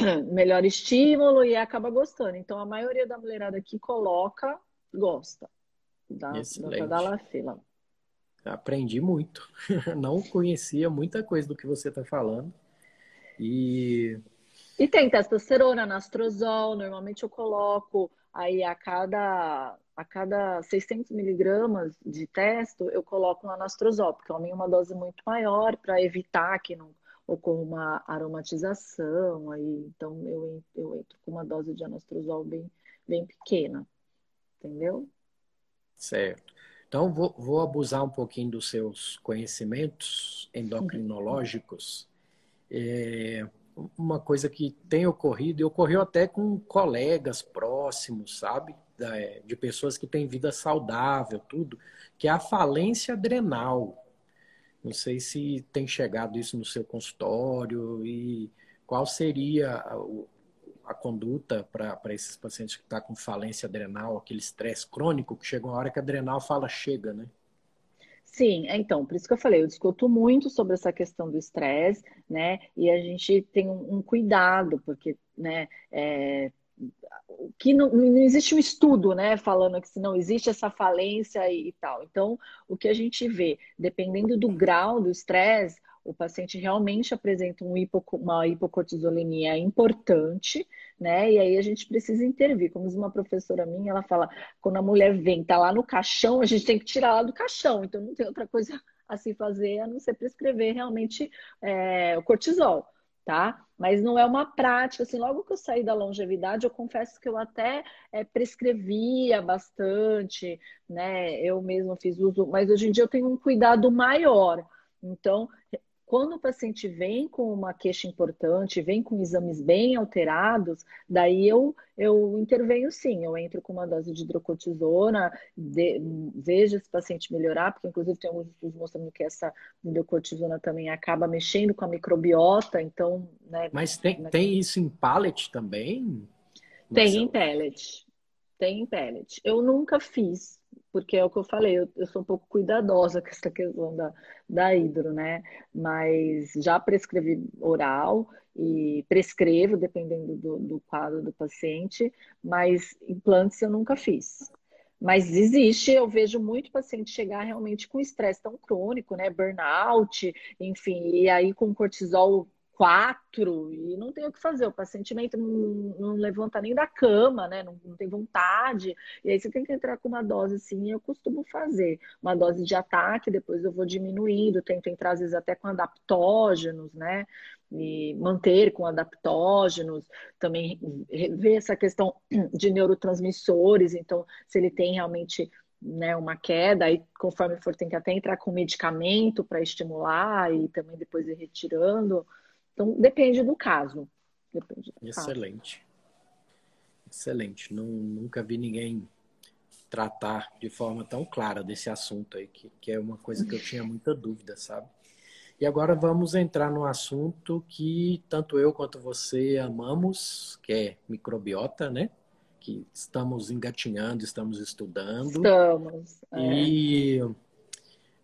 [coughs] melhor estímulo e acaba gostando. Então a maioria da mulherada que coloca, gosta da, da, da Lafila. Aprendi muito. [laughs] Não conhecia muita coisa do que você está falando. E E tem testosterona, nastrozol, normalmente eu coloco aí a cada, a cada 600 miligramas de testo, eu coloco um anastrozol, porque é uma dose muito maior para evitar que não ocorra uma aromatização, aí, então eu, eu entro com uma dose de anastrozol bem, bem pequena, entendeu? Certo. Então, vou, vou abusar um pouquinho dos seus conhecimentos endocrinológicos. É, uma coisa que tem ocorrido, e ocorreu até com colegas próximos, sabe? De pessoas que têm vida saudável, tudo, que é a falência adrenal. Não sei se tem chegado isso no seu consultório e qual seria a, a conduta para esses pacientes que estão tá com falência adrenal, aquele estresse crônico, que chega uma hora que a adrenal fala chega, né? Sim, é, então, por isso que eu falei, eu discuto muito sobre essa questão do estresse, né? E a gente tem um, um cuidado, porque, né, é, que não, não, existe um estudo, né, falando que se não existe essa falência e, e tal. Então, o que a gente vê, dependendo do grau do estresse, o paciente realmente apresenta um uma hipocortisolemia importante, né? E aí a gente precisa intervir. Como diz uma professora minha, ela fala: quando a mulher vem, tá lá no caixão, a gente tem que tirar ela do caixão. Então não tem outra coisa [laughs] a se fazer a não ser prescrever realmente é, o cortisol. Tá? Mas não é uma prática, assim, logo que eu saí da longevidade, eu confesso que eu até é, prescrevia bastante, né? Eu mesma fiz uso, mas hoje em dia eu tenho um cuidado maior. Então, quando o paciente vem com uma queixa importante, vem com exames bem alterados, daí eu, eu intervenho sim, eu entro com uma dose de hidrocortisona, de, vejo esse paciente melhorar, porque inclusive tem alguns estudos mostrando que essa hidrocortisona também acaba mexendo com a microbiota, então... Né, Mas tem, né, tem isso em pallet também? Tem em pellet, tem em pellet. Eu nunca fiz, porque é o que eu falei, eu, eu, sou um pouco cuidadosa [laughs] com essa questão da, da hidro, né? Mas já prescrevi oral e prescrevo, dependendo do, do quadro do paciente, mas implantes eu nunca fiz. Mas existe, eu vejo muito paciente chegar realmente com estresse tão crônico, né? Burnout, enfim, e aí com cortisol quatro e não tem o que fazer. O paciente não, não levanta nem da cama, né? Não, não, tem vontade. E aí você tem que entrar com uma dose assim. Eu costumo fazer uma dose de ataque, depois eu vou diminuindo. Tento entrar às vezes até com adaptógenos, né? E manter com adaptógenos. Também ver essa questão de neurotransmissores. Então, se ele tem realmente né, uma queda, aí conforme for, tem que até entrar com medicamento para estimular e também depois ir retirando. Então, depende do caso. Depende do Excelente. Caso. Excelente. Não, nunca vi ninguém tratar de forma tão clara desse assunto aí, que, que é uma coisa que eu tinha muita dúvida, sabe? E agora vamos entrar no assunto que tanto eu quanto você amamos, que é microbiota, né? Que estamos engatinhando, estamos estudando. Estamos. É. E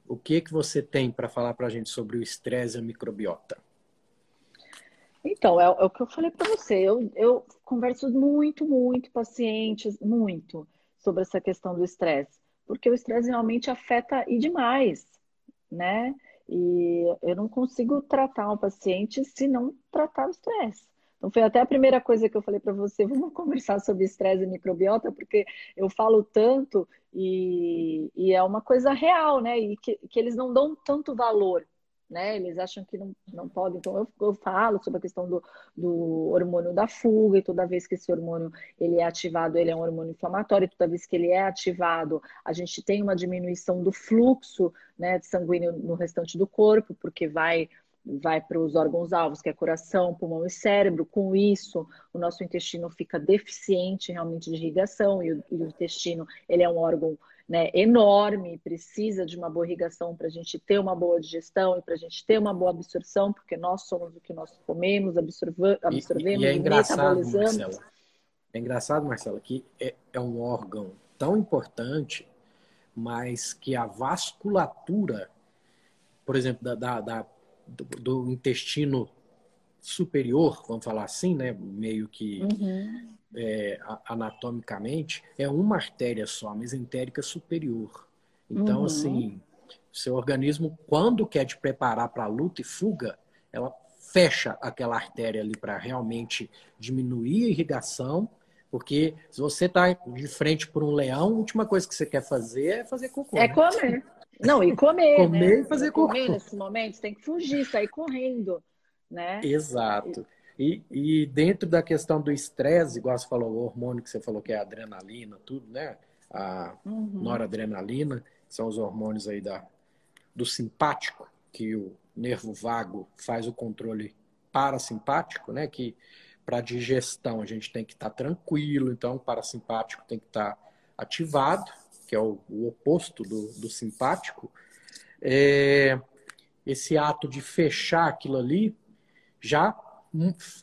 o que que você tem para falar para a gente sobre o estresse e a microbiota? Então, é, é, o que eu falei para você. Eu, eu converso muito, muito pacientes, muito, sobre essa questão do estresse. Porque o estresse realmente afeta e demais, né? E eu não consigo tratar um paciente se não tratar o estresse. Então, foi até a primeira coisa que eu falei para você: [laughs] vamos conversar sobre estresse e microbiota, porque eu falo tanto e, e é uma coisa real, né? E que, que eles não dão tanto valor né? Eles acham que não, não podem. Então, eu, eu falo sobre a questão do, do hormônio da fuga, e toda vez que esse hormônio ele é ativado, ele é um hormônio inflamatório, e toda vez que ele é ativado, a gente tem uma diminuição do fluxo né, sanguíneo no restante do corpo, porque vai vai para os órgãos alvos, que é coração, pulmão e cérebro. Com isso, o nosso intestino fica deficiente realmente de irrigação e o, e o intestino ele é um órgão né, enorme, precisa de uma boa irrigação para a gente ter uma boa digestão e para a gente ter uma boa absorção, porque nós somos o que nós comemos, absorvemos e, e é engraçado, Marcela, é engraçado, Marcela, que é, é um órgão tão importante, mas que a vasculatura, por exemplo, da, da, da do, do, intestino superior, vamos falar assim, né, meio que uhum é, anatomicamente, é uma artéria só, a mesentérica superior. Então, uhum. assim, seu organismo, quando quer te preparar para luta e fuga, ela fecha aquela artéria ali para realmente diminuir a irrigação, porque se você está de frente por um leão, a última coisa que você quer fazer é fazer cocô. É né? comer. Não, e comer. comer né? e fazer cocô. Comer nesses momentos, tem que fugir, sair correndo. Né? Exato. E, e dentro da questão do estresse, igual você falou, o hormônio que você falou que é a adrenalina, tudo, né? A uhum. noradrenalina, são os hormônios aí da, do simpático, que o nervo vago faz o controle parasimpático, né? Que para digestão a gente tem que estar tá tranquilo, então o parasimpático tem que estar tá ativado, que é o, o oposto do, do simpático. É, esse ato de fechar aquilo ali já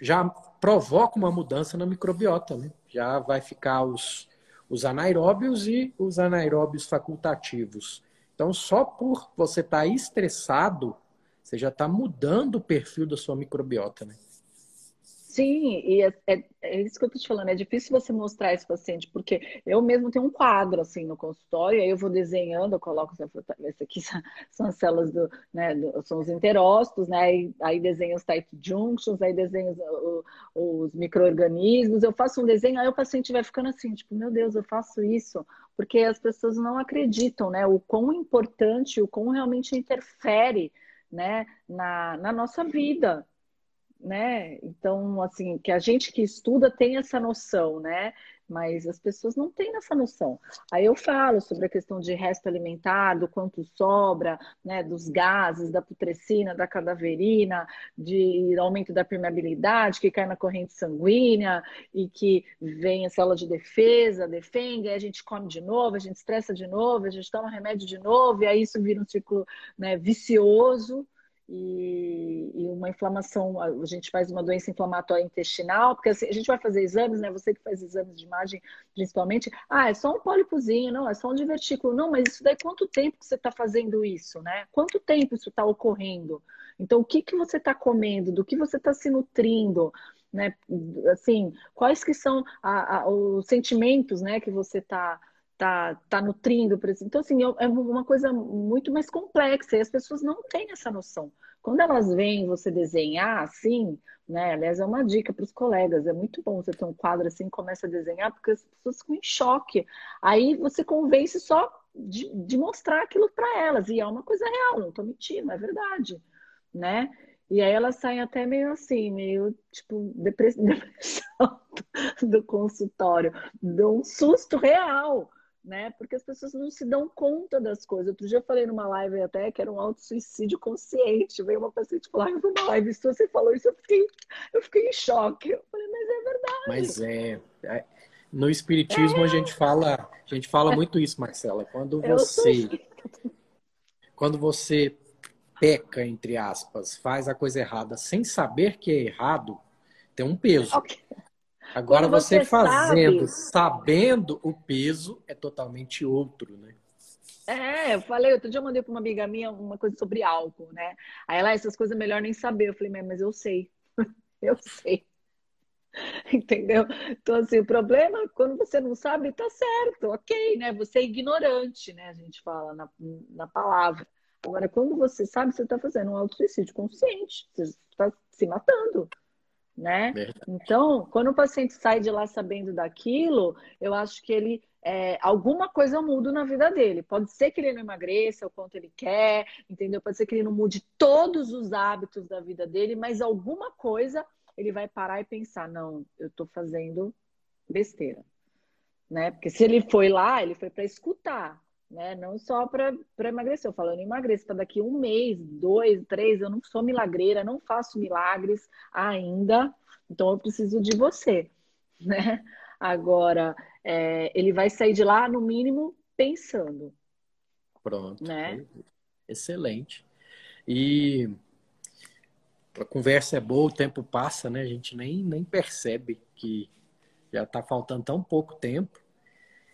já provoca uma mudança na microbiota, né? Já vai ficar os, os anaeróbios e os anaeróbios facultativos. Então, só por você estar tá estressado, você já está mudando o perfil da sua microbiota, né? Sim, e é, é, é, isso que eu tô te falando, é difícil você mostrar esse paciente, porque eu mesmo tenho um quadro assim no consultório, aí eu vou desenhando, eu coloco esse aqui [laughs] são as células do, né, do, são os enterócitos, né? Aí, aí desenho os tight junctions, aí desenho os, os micro-organismos, eu faço um desenho, aí o paciente vai ficando assim, tipo, meu Deus, eu faço isso, porque as pessoas não acreditam, né? O quão importante, o quão realmente interfere, né, na, na nossa vida, né? Então, assim, que a gente que estuda tem essa noção, né? Mas as pessoas não têm essa noção. Aí eu falo sobre a questão de resto alimentar, do quanto sobra, né? Dos gases, da putrescina, da cadaverina, de aumento da permeabilidade, que cai na corrente sanguínea e que vem a célula de defesa, defende, aí a gente come de novo, a gente estressa de novo, a gente toma remédio de novo, e aí isso vira um ciclo né, vicioso e, e, uma inflamação, a gente faz uma doença inflamatória intestinal, porque assim, a gente vai fazer exames, né? Você que faz exames de imagem, principalmente, ah, é só um pólipozinho, não, é só um divertículo. Não, mas isso daí quanto tempo que você está fazendo isso, né? Quanto tempo isso está ocorrendo? Então, o que, que você está comendo? Do que você está se nutrindo? Né? Assim, quais que são a, a, os sentimentos, né, que você está tá, tá nutrindo, por exemplo. Então, assim, é uma coisa muito mais complexa e as pessoas não têm essa noção. Quando elas veem você desenhar assim, né? Aliás, é uma dica para os colegas, é muito bom você ter um quadro assim começa a desenhar, porque as pessoas ficam em choque. Aí você convence só de, de mostrar aquilo para elas, e é uma coisa real, não estou mentindo, é verdade, né? E aí elas saem até meio assim, meio tipo [laughs] depressão do consultório, dão um susto real né? Porque as pessoas não se dão conta das coisas. Outro dia eu falei numa live até que era um auto-suicídio consciente. Veio uma paciente falar, ah, numa live, se você falou isso, eu fiquei, eu fiquei em choque. Eu falei, mas é verdade. Mas é. é no espiritismo é. a gente fala, a gente fala muito isso, Marcela. Quando você quando você peca entre aspas, faz a coisa errada sem saber que é errado, tem um peso. Okay. Agora você, você, fazendo, sabe... sabendo o peso, é totalmente outro, né? É, eu falei, outro dia eu mandei para uma amiga minha uma coisa sobre álcool, né? Aí ela, essas coisas é melhor nem saber. Eu falei, mas eu sei. [laughs] eu sei. [laughs] Entendeu? Então, assim, o problema, quando você não sabe, tá certo, ok, né? Você é ignorante, né? A gente fala na, na palavra. Agora, quando você sabe, você está fazendo um auto-suicídio consciente, você está se matando né? Então, quando o paciente sai de lá sabendo daquilo, eu acho que ele é, alguma coisa muda na vida dele. Pode ser que ele não emagreça o quanto ele quer, entendeu? Pode ser que ele não mude todos os hábitos da vida dele, mas alguma coisa ele vai parar e pensar: não, eu estou fazendo besteira, né? Porque se ele foi lá, ele foi para escutar né? Não só para emagrecer. Eu falando emagrecer para daqui um mês, dois, três. Eu não sou milagreira, não faço milagres ainda. Então eu preciso de você, [laughs] né? Agora é, ele vai sair de lá no mínimo pensando. Pronto. Né? Excelente. E a conversa é boa, o tempo passa, né? A gente nem, nem percebe que já está faltando tão pouco tempo.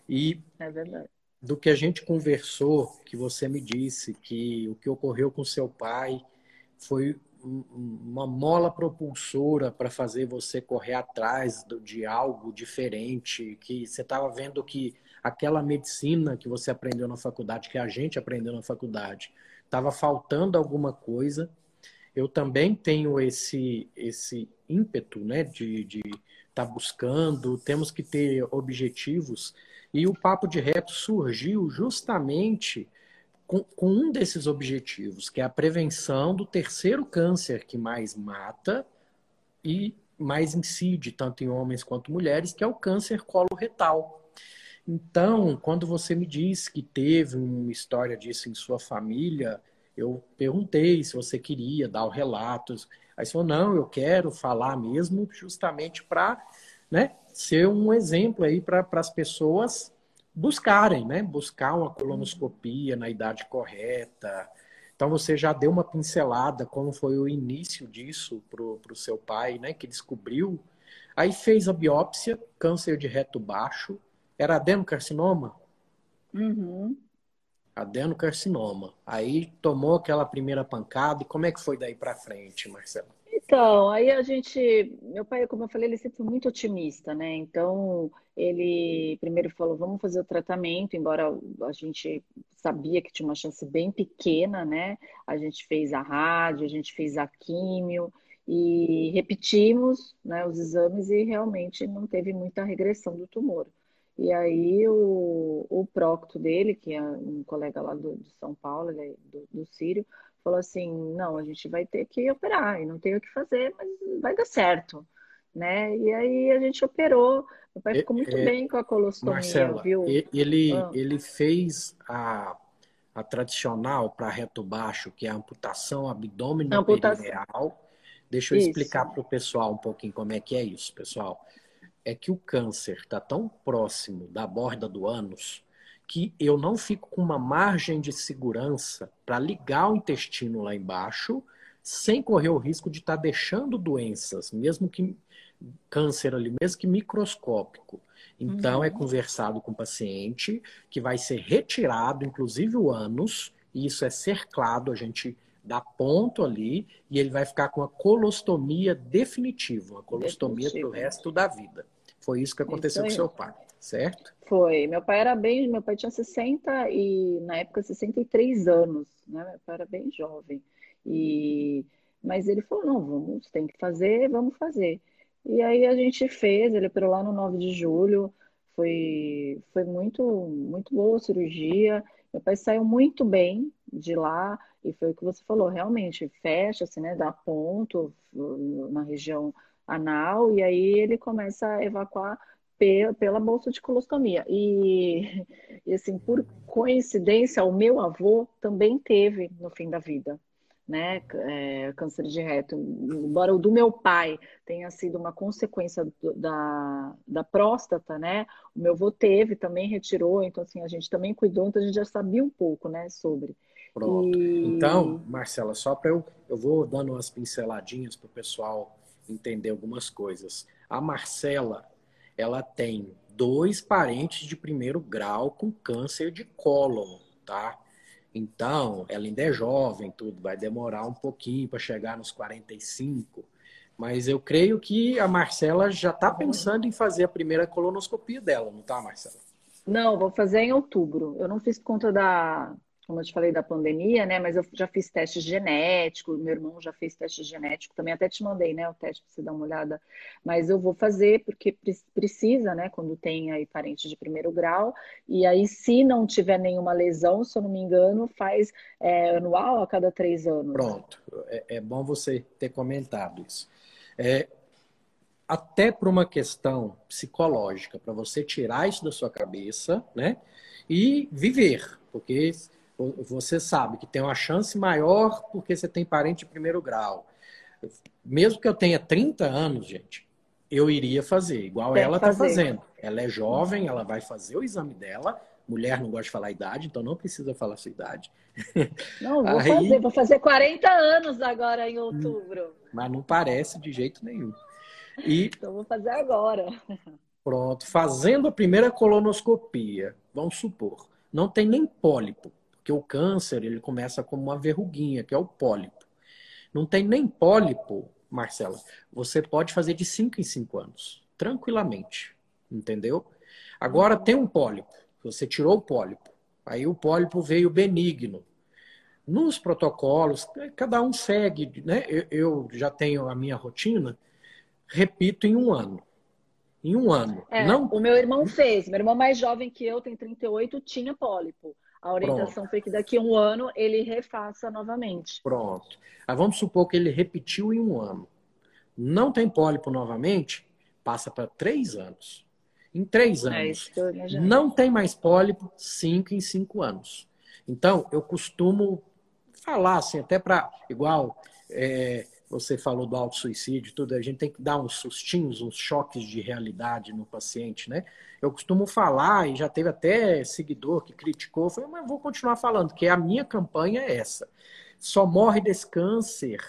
E é verdade do que a gente conversou, que você me disse que o que ocorreu com seu pai foi uma mola propulsora para fazer você correr atrás de algo diferente, que você estava vendo que aquela medicina que você aprendeu na faculdade, que a gente aprendeu na faculdade, estava faltando alguma coisa. eu também tenho esse, esse ímpeto né, de estar tá buscando, temos que ter objetivos. E o Papo de Reto surgiu justamente com, com um desses objetivos, que é a prevenção do terceiro câncer que mais mata e mais incide, tanto em homens quanto mulheres, que é o câncer coloretal. Então, quando você me diz que teve uma história disso em sua família, eu perguntei se você queria dar o relato. Aí você falou, não, eu quero falar mesmo justamente para né, ser um exemplo aí para as pessoas buscarem, né? Buscar uma colonoscopia na idade correta. Então você já deu uma pincelada como foi o início disso para o seu pai, né? Que descobriu. Aí fez a biópsia, câncer de reto baixo. Era adenocarcinoma? Uhum adenocarcinoma. Aí tomou aquela primeira pancada e como é que foi daí para frente, Marcela? Então, aí a gente, meu pai, como eu falei, ele sempre foi muito otimista, né? Então, ele primeiro falou, vamos fazer o tratamento, embora a gente sabia que tinha uma chance bem pequena, né? A gente fez a rádio, a gente fez a químio e repetimos, né, os exames e realmente não teve muita regressão do tumor. E aí o, o procto dele, que é um colega lá do, de São Paulo, é do, do Sírio, falou assim, não, a gente vai ter que operar, e não tem o que fazer, mas vai dar certo. Né? E aí a gente operou, meu pai ficou muito é, bem com a colostomia, Marcela, viu? Ele, ah. ele fez a, a tradicional para reto baixo, que é a amputação abdômen perineal. Deixa eu isso. explicar para o pessoal um pouquinho como é que é isso, pessoal é que o câncer está tão próximo da borda do ânus que eu não fico com uma margem de segurança para ligar o intestino lá embaixo sem correr o risco de estar tá deixando doenças, mesmo que câncer ali, mesmo que microscópico. Então, é uhum. é conversado com o paciente que vai ser retirado, inclusive o ânus, e isso é cercado, a gente dá ponto ali, e ele vai ficar com a colostomia definitiva, uma colostomia para o resto da vida. Foi isso que aconteceu isso com seu pai, certo? Foi. Meu pai era bem. Meu pai tinha 60 e, na época, 63 anos, né? Meu pai era bem jovem. E... Mas ele falou: não, vamos, tem que fazer, vamos fazer. E aí a gente fez, ele operou lá no 9 de julho. Foi, foi muito, muito boa a cirurgia. Meu pai saiu muito bem de lá, e foi o que você falou, realmente, fecha-se, né? Dá ponto na região anal, e aí ele começa a evacuar pela bolsa de colostomia. E, e, assim, por coincidência, o meu avô também teve no fim da vida, né, é, câncer de reto. Embora o do meu pai tenha sido uma consequência do, da, da próstata, né, o meu avô teve, também retirou, então assim, a gente também cuidou, então a gente já sabia um pouco, né, sobre. Pronto. E... Então, Marcela, só para eu, eu vou dando umas pinceladinhas para o pessoal entender algumas coisas. A Marcela, ela tem dois parentes de primeiro grau com câncer de cólon, tá? Então, ela ainda é jovem, tudo vai demorar um pouquinho para chegar nos 45. Mas eu creio que a Marcela já está pensando em fazer a primeira colonoscopia dela, não tá, Marcela? Não, vou fazer em outubro. Eu não fiz conta da, como eu te falei da pandemia, né? Mas eu já fiz testes genéticos, meu irmão já fez teste genético, também até te mandei, né? O teste para você dar uma olhada. Mas eu vou fazer porque precisa, né? Quando tem aí parente de primeiro grau. E aí, se não tiver nenhuma lesão, se eu não me engano, faz é, anual a cada três anos. Pronto. É, é bom você ter comentado isso. É, até por uma questão psicológica, para você tirar isso da sua cabeça, né? E viver, porque você sabe que tem uma chance maior porque você tem parente de primeiro grau. Mesmo que eu tenha 30 anos, gente, eu iria fazer, igual tem ela está fazendo. Ela é jovem, ela vai fazer o exame dela. Mulher não gosta de falar idade, então não precisa falar a sua idade. [laughs] Não, vou Aí... fazer, vou fazer 40 anos agora em outubro. Mas não parece de jeito nenhum. E... Então vou fazer agora. Pronto, fazendo a primeira colonoscopia, vamos supor, não tem nem pólipo. Porque o câncer, ele começa como uma verruguinha, que é o pólipo. Não tem nem pólipo, Marcela. Você pode fazer de 5 em 5 anos, tranquilamente. Entendeu? Agora tem um pólipo. Você tirou o pólipo. Aí o pólipo veio benigno. nos protocolos, cada um segue, né? Eu, já tenho a minha rotina, repito em um ano. Em um ano. É, não... O meu irmão fez. Meu irmão mais jovem que eu, tem 38, tinha pólipo. A orientação Pronto. foi que daqui a um ano ele refaça novamente. Pronto. Aí vamos supor que ele repetiu em um ano. Não tem pólipo novamente, passa para três anos. Em três é anos. É não tem mais pólipo, cinco em cinco anos. Então, eu costumo falar assim, até para. Igual é, você falou do auto-suicídio, tudo, a gente tem que dar uns sustinhos, uns choques de realidade no paciente, né? Eu costumo falar, e já teve até seguidor que criticou, falei, mas vou continuar falando, que a minha campanha é essa. Só morre desse câncer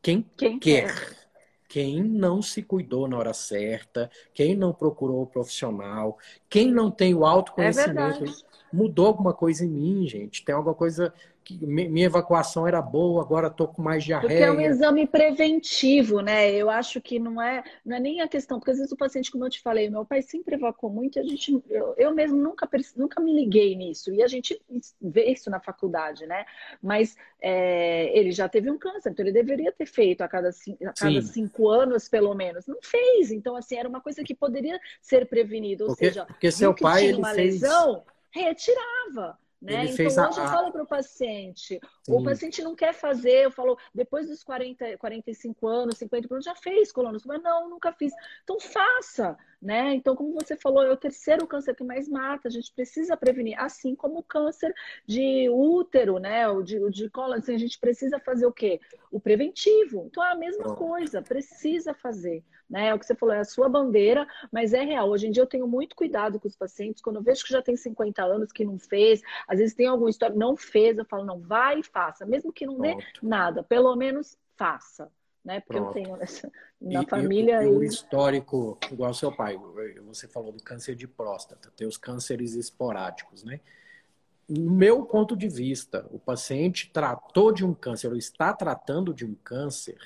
quem, quem quer. quer. Quem não se cuidou na hora certa, quem não procurou o profissional, quem não tem o autoconhecimento. É mudou alguma coisa em mim, gente. Tem alguma coisa que minha evacuação era boa, agora estou com mais diarreia. Porque é um exame preventivo, né? Eu acho que não é, não é nem a questão, porque às vezes o paciente, como eu te falei, meu pai sempre evacuou muito e a gente, eu, eu mesmo nunca, nunca me liguei nisso. E a gente vê isso na faculdade, né? Mas é, ele já teve um câncer, então ele deveria ter feito a cada, a cada cinco anos, pelo menos. Não fez. Então, assim, era uma coisa que poderia ser prevenida. Ou porque, seja, porque seu pai, ele fez... lesão, retirava. Né? Então, hoje a... eu falo para o paciente, Sim. o paciente não quer fazer, eu falo, depois dos 40, 45 anos, 50 anos, já fez colonoscopia? Não, nunca fiz. Então, faça, né? Então, como você falou, é o terceiro câncer que mais mata, a gente precisa prevenir, assim como o câncer de útero, né? O de, o de colo, assim, a gente precisa fazer o quê? O preventivo. Então, é a mesma coisa, precisa fazer né? É o que você falou, é a sua bandeira, mas é real. Hoje em dia eu tenho muito cuidado com os pacientes. Quando eu vejo que já tem 50 anos que não fez, às vezes tem alguma história, não fez, eu falo, não, vai e faça. Mesmo que não Pronto. dê nada, pelo menos faça. Né? Porque Pronto. eu tenho essa, na e, família. E, o histórico, igual seu pai, você falou do câncer de próstata, tem os cânceres esporádicos, né? No meu ponto de vista, o paciente tratou de um câncer ou está tratando de um câncer,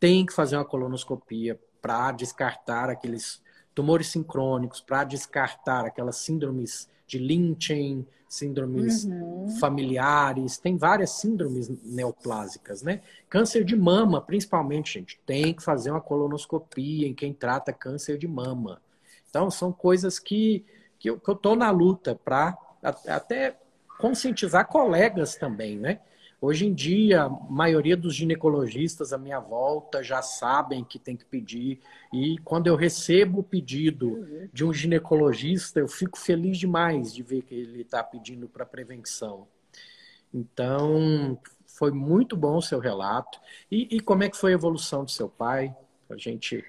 tem que fazer uma colonoscopia para descartar aqueles tumores sincrônicos, para descartar aquelas síndromes de Lynch, síndromes uhum. familiares, tem várias síndromes neoplásicas, né? Câncer de mama, principalmente, gente, tem que fazer uma colonoscopia em quem trata câncer de mama. Então, são coisas que, que eu estou na luta para até conscientizar colegas também, né? Hoje em dia, a maioria dos ginecologistas à minha volta já sabem que tem que pedir. E quando eu recebo o pedido de um ginecologista, eu fico feliz demais de ver que ele está pedindo para prevenção. Então, foi muito bom o seu relato. E, e como é que foi a evolução do seu pai? A gente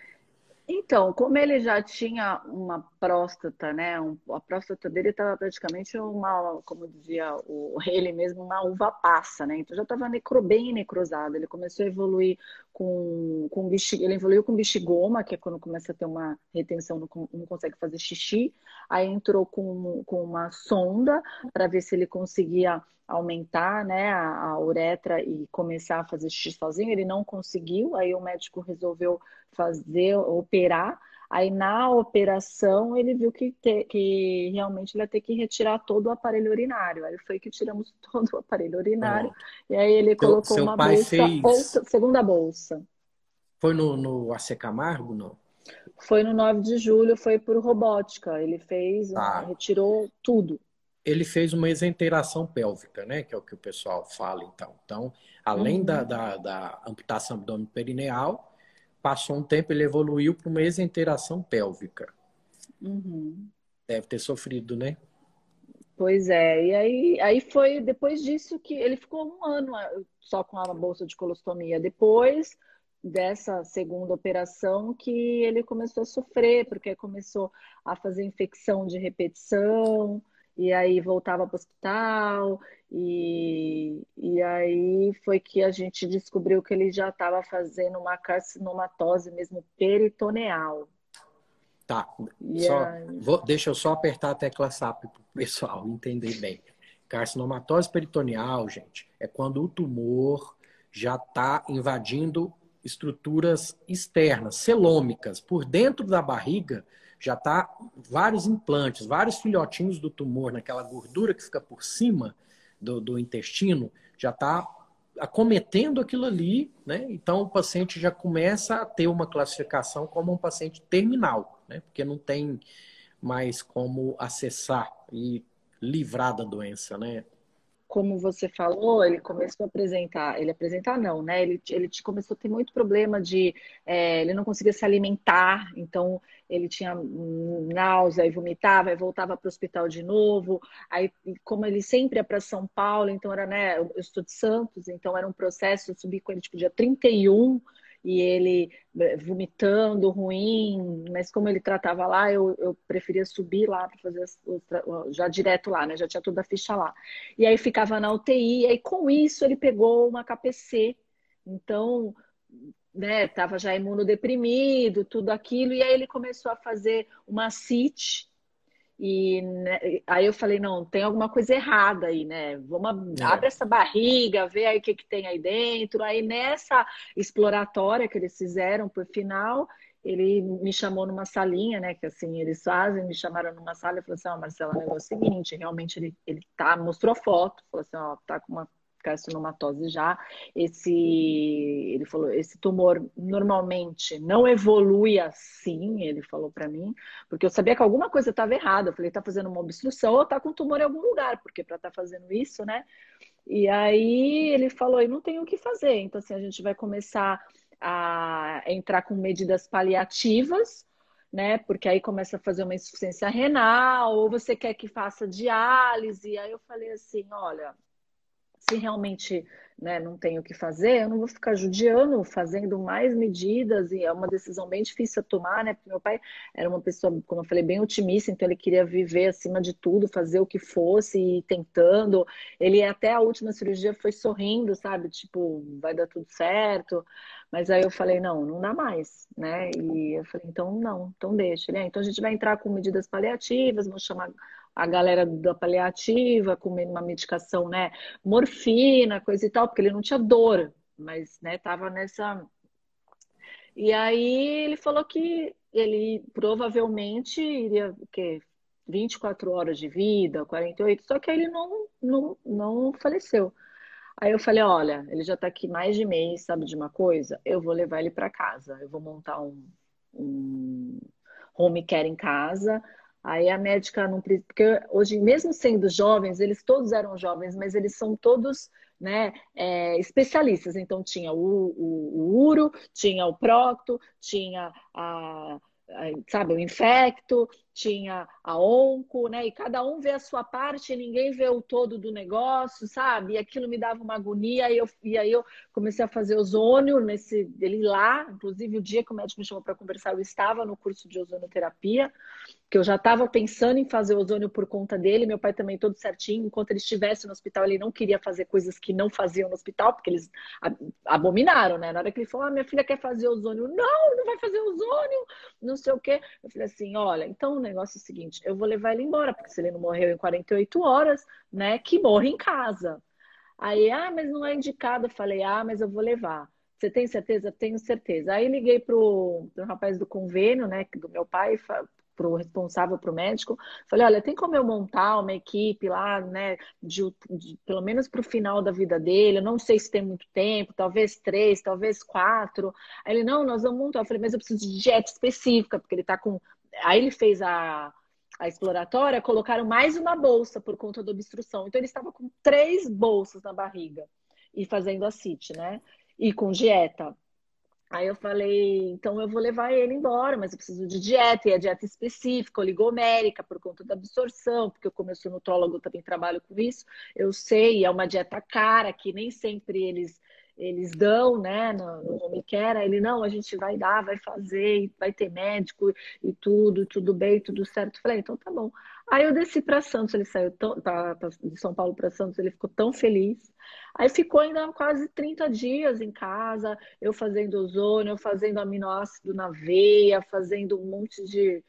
então, como ele já tinha uma próstata, né? Um, a próstata dele estava praticamente uma, como dizia o, [laughs] ele mesmo, uma uva passa, né? Então já estava necro, bem necrosado. Ele começou a evoluir com, com bexiga, ele evoluiu com bexigoma, que é quando começa a ter uma retenção, não, não consegue fazer xixi. Aí entrou com, com uma sonda para ver se ele conseguia aumentar né, a, a, uretra e começar a fazer xixi sozinho. Ele não conseguiu, aí o médico resolveu fazer, operar. Aí na operação ele viu que, te, que realmente ele ia ter que retirar todo o aparelho urinário. Aí foi que tiramos [laughs] todo o aparelho urinário. E aí ele colocou Seu uma bolsa, fez... bolsa, segunda bolsa. Foi no, no AC Camargo, não? Foi no 9 de julho, foi por robótica. Ele fez, ah. retirou tudo ele fez uma exenteração pélvica, né? Que é o que o pessoal fala, então. Então, além uhum. da, da, da, amputação abdômen perineal, passou um tempo, ele evoluiu para uma exenteração pélvica. Uhum. Deve ter sofrido, né? Pois é, e aí, aí foi depois disso que ele ficou um ano ah, só com a bolsa de colostomia. Depois dessa segunda operação que ele começou a sofrer, porque começou a fazer infecção de repetição, e aí voltava para o hospital, e, e aí foi que a gente descobriu que ele já estava fazendo uma carcinomatose mesmo peritoneal. Tá, só, aí... vou, deixa eu só apertar a tecla SAP para o pessoal entender bem. Carcinomatose peritoneal, gente, é quando o tumor já está invadindo estruturas externas, celômicas, por dentro da barriga, já está vários implantes, vários filhotinhos do tumor naquela gordura que fica por cima do, do intestino, já está acometendo aquilo ali, né? Então o paciente já começa a ter uma classificação como um paciente terminal, né? Porque não tem mais como acessar e livrar da doença, né? Como você falou, ele começou a apresentar, ele apresentar não, né? Ele, ele começou a ter muito problema de, é, ele não conseguia se alimentar, então ele tinha náusea e vomitava, e voltava para o hospital de novo. Aí, como ele sempre ia para São Paulo, então era, né? Eu estou de Santos, então era um processo, eu subi com ele tipo dia 31, e ele eh, vomitando, ruim, mas como ele tratava lá, eu, eu preferia subir lá para fazer já direto lá, né? Já tinha toda a ficha lá. E aí ficava na UTI, e aí com isso ele pegou uma KPC. Então, né, tava já imunodeprimido, tudo aquilo, e aí ele começou a fazer uma CIT, e né, aí eu falei, não, tem alguma coisa errada aí, né? Vamos é. abre essa barriga, vê aí o que, que tem aí dentro. Aí nessa exploratória que eles fizeram por final, ele me chamou numa salinha, né? Que assim eles fazem, me chamaram numa sala e falou assim: Ó, oh, Marcela, o negócio é o seguinte, realmente ele, ele tá, mostrou foto, falou assim: Ó, tá com uma carcinomatose já. Esse, ele falou, esse tumor normalmente não evolui assim, ele falou para mim, porque eu sabia que alguma coisa estava errada. Eu falei, tá fazendo uma obstrução ou tá com tumor em algum lugar, porque para estar tá fazendo isso, né? E aí ele falou, e não tem o que fazer. Então assim, a gente vai começar a entrar com medidas paliativas, né? Porque aí começa a fazer uma insuficiência renal, ou você quer que faça diálise. Aí eu falei assim, olha, se realmente né, não tenho o que fazer, eu não vou ficar judiando, fazendo mais medidas, e é uma decisão bem difícil a tomar, né? Porque meu pai era uma pessoa, como eu falei, bem otimista, então ele queria viver acima de tudo, fazer o que fosse e tentando. Ele até a última cirurgia foi sorrindo, sabe? Tipo, vai dar tudo certo. Mas aí eu falei, não, não dá mais, né? E eu falei, então não, então deixa. Né? Então a gente vai entrar com medidas paliativas, vamos chamar a galera da paliativa, comendo uma medicação, né, morfina, coisa e tal, porque ele não tinha dor, mas, né, tava nessa. E aí ele falou que ele provavelmente iria, o quê? 24 horas de vida, 48, só que aí ele não, não, não faleceu. Aí eu falei, olha, ele já tá aqui mais de mês, sabe de uma coisa? Eu vou levar ele para casa, eu vou montar um, um home care em casa, Aí a médica não porque hoje mesmo sendo jovens, eles todos eram jovens, mas eles são todos né, é, especialistas. Então tinha o, o, o, uro, tinha o procto, tinha a, sabe, o infecto, tinha a onco, né? E cada um vê a sua parte, ninguém vê o todo do negócio, sabe? E aquilo me dava uma agonia, e, eu, e aí eu comecei a fazer ozônio nesse ele lá, inclusive o dia que o médico me chamou para conversar, eu estava no curso de ozonoterapia, que eu já estava pensando em fazer ozônio por conta dele, meu pai também todo certinho, enquanto ele estivesse no hospital, ele não queria fazer coisas que não faziam no hospital, porque eles abominaram, né? Na hora que ele falou, ah, minha filha quer fazer ozônio, não, não vai fazer ozônio, não sei o quê. Eu falei assim, olha, então o negócio é o seguinte, eu vou levar ele embora, porque se ele não morreu em 48 horas, né, que morre em casa. Aí, ah, mas não é indicado. Eu falei, ah, mas eu vou levar. Você tem certeza? Tenho certeza. Aí liguei pro, pro rapaz do convênio, né, do meu pai, para o responsável, para o médico, falei, olha, tem como eu montar uma equipe lá, né, de, de pelo menos para o final da vida dele, eu não sei se tem muito tempo, talvez três, talvez quatro. Aí ele, não, nós vamos montar. Eu falei, mas eu preciso de dieta específica, porque ele está com... Aí ele fez a, a exploratória, colocaram mais uma bolsa por conta da obstrução. Então ele estava com três bolsas na barriga e fazendo a CIT, né? E com dieta. Aí eu falei, então eu vou levar ele embora, mas eu preciso de dieta, e a dieta específica, oligomérica, por conta da absorção, porque eu, como eu sou nutrólogo, também trabalho com isso, eu sei, é uma dieta cara, que nem sempre eles eles dão, né, no, no home care, ele, não, a gente vai dar, vai fazer, vai ter médico e tudo, tudo bem, tudo certo. Falei, então tá bom. Aí eu desci para Santos, ele saiu tão, pra, pra, de São Paulo para Santos, ele ficou tão feliz. Aí ficou ainda quase 30 dias em casa, eu fazendo ozônio, eu fazendo aminoácido na veia, fazendo um monte de,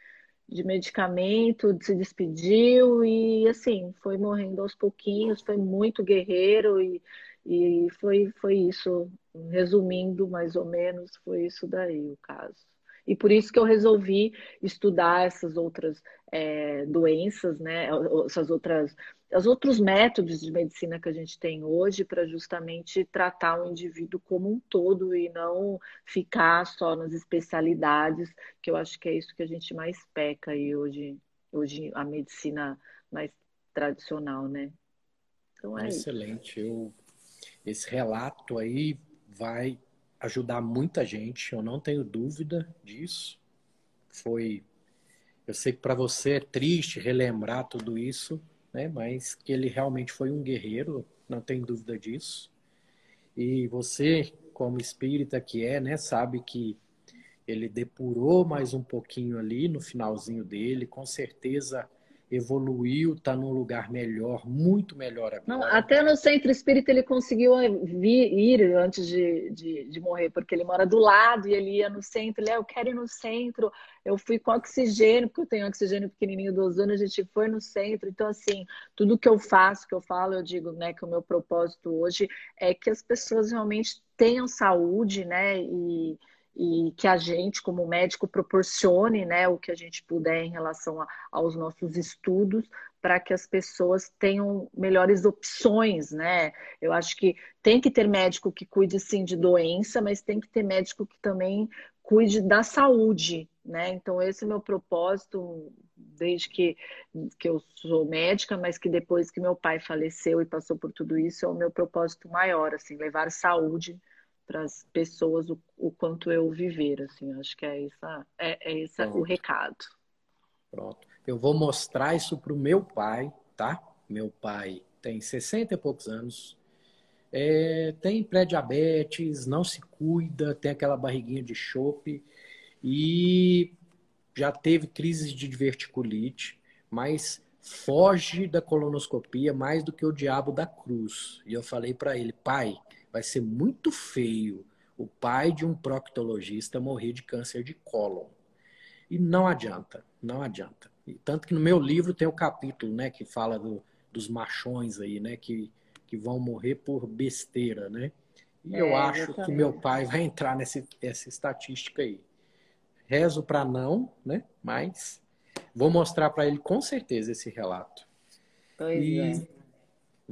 de medicamento, se despediu e assim, foi morrendo aos pouquinhos, foi muito guerreiro e, e foi, foi isso, resumindo mais ou menos, foi isso daí o caso. E por isso que eu resolvi estudar essas outras é, doenças, né? Essas outras, os outros métodos de medicina que a gente tem hoje para justamente tratar o indivíduo como um todo e não ficar só nas especialidades, que eu acho que é isso que a gente mais peca aí hoje, hoje a medicina mais tradicional, né? Então é Excelente. Eu, esse relato aí vai ajudar muita gente, eu não tenho dúvida disso. Foi, eu sei que para você é triste relembrar tudo isso, né? Mas que ele realmente foi um guerreiro, não tem dúvida disso. E você, como espírita que é, né, sabe que ele depurou mais um pouquinho ali no finalzinho dele, com certeza evoluiu, está num lugar melhor, muito melhor agora. Não, até no centro espírita ele conseguiu vir, ir antes de, de, de, morrer, porque ele mora do lado e ele ia no centro. Ele, ah, eu quero ir no centro. Eu fui com oxigênio, porque eu tenho oxigênio pequenininho do ozônio, a gente foi no centro. Então, assim, tudo que eu faço, que eu falo, eu digo, né, que o meu propósito hoje é que as pessoas realmente tenham saúde, né, e e que a gente, como médico, proporcione né, o que a gente puder em relação a, aos nossos estudos para que as pessoas tenham melhores opções, né? Eu acho que tem que ter médico que cuide sim de doença, mas tem que ter médico que também cuide da saúde, né? Então esse é o meu propósito desde que, que eu sou médica, mas que depois que meu pai faleceu e passou por tudo isso, é o meu propósito maior, assim, levar saúde para as pessoas o, o, quanto eu viver, assim, acho que é essa é, é esse o recado. Pronto. Eu vou mostrar isso para o meu pai, tá? Meu pai tem 60 e poucos anos, é, tem pré-diabetes, não se cuida, tem aquela barriguinha de chope e já teve crises de diverticulite, mas foge da colonoscopia mais do que o diabo da cruz. E eu falei para ele, pai, vai ser muito feio o pai de um proctologista morrer de câncer de cólon. E não adianta, não adianta. E tanto que no meu livro tem o capítulo, né, que fala do, dos machões aí, né, que, que vão morrer por besteira, né? E é, eu acho que meu pai vai entrar nessa, nessa estatística aí. Rezo para não, né? Mas vou mostrar para ele com certeza esse relato. Pois e é.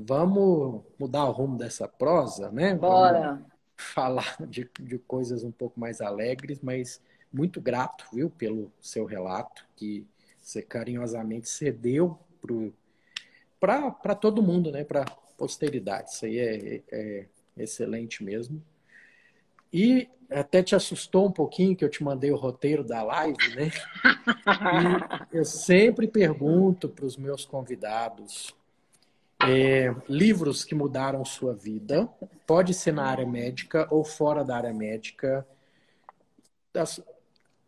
Vamos mudar o rumo dessa prosa, né? Bora! Vamos falar de, de coisas um pouco mais alegres, mas muito grato, viu, pelo seu relato, que você carinhosamente cedeu para todo mundo, né? Para posteridade. Isso aí é, é excelente mesmo. E até te assustou um pouquinho que eu te mandei o roteiro da live, né? [laughs] E eu sempre pergunto para os meus convidados é, livros que mudaram sua vida. Pode ser na área médica ou fora da área médica.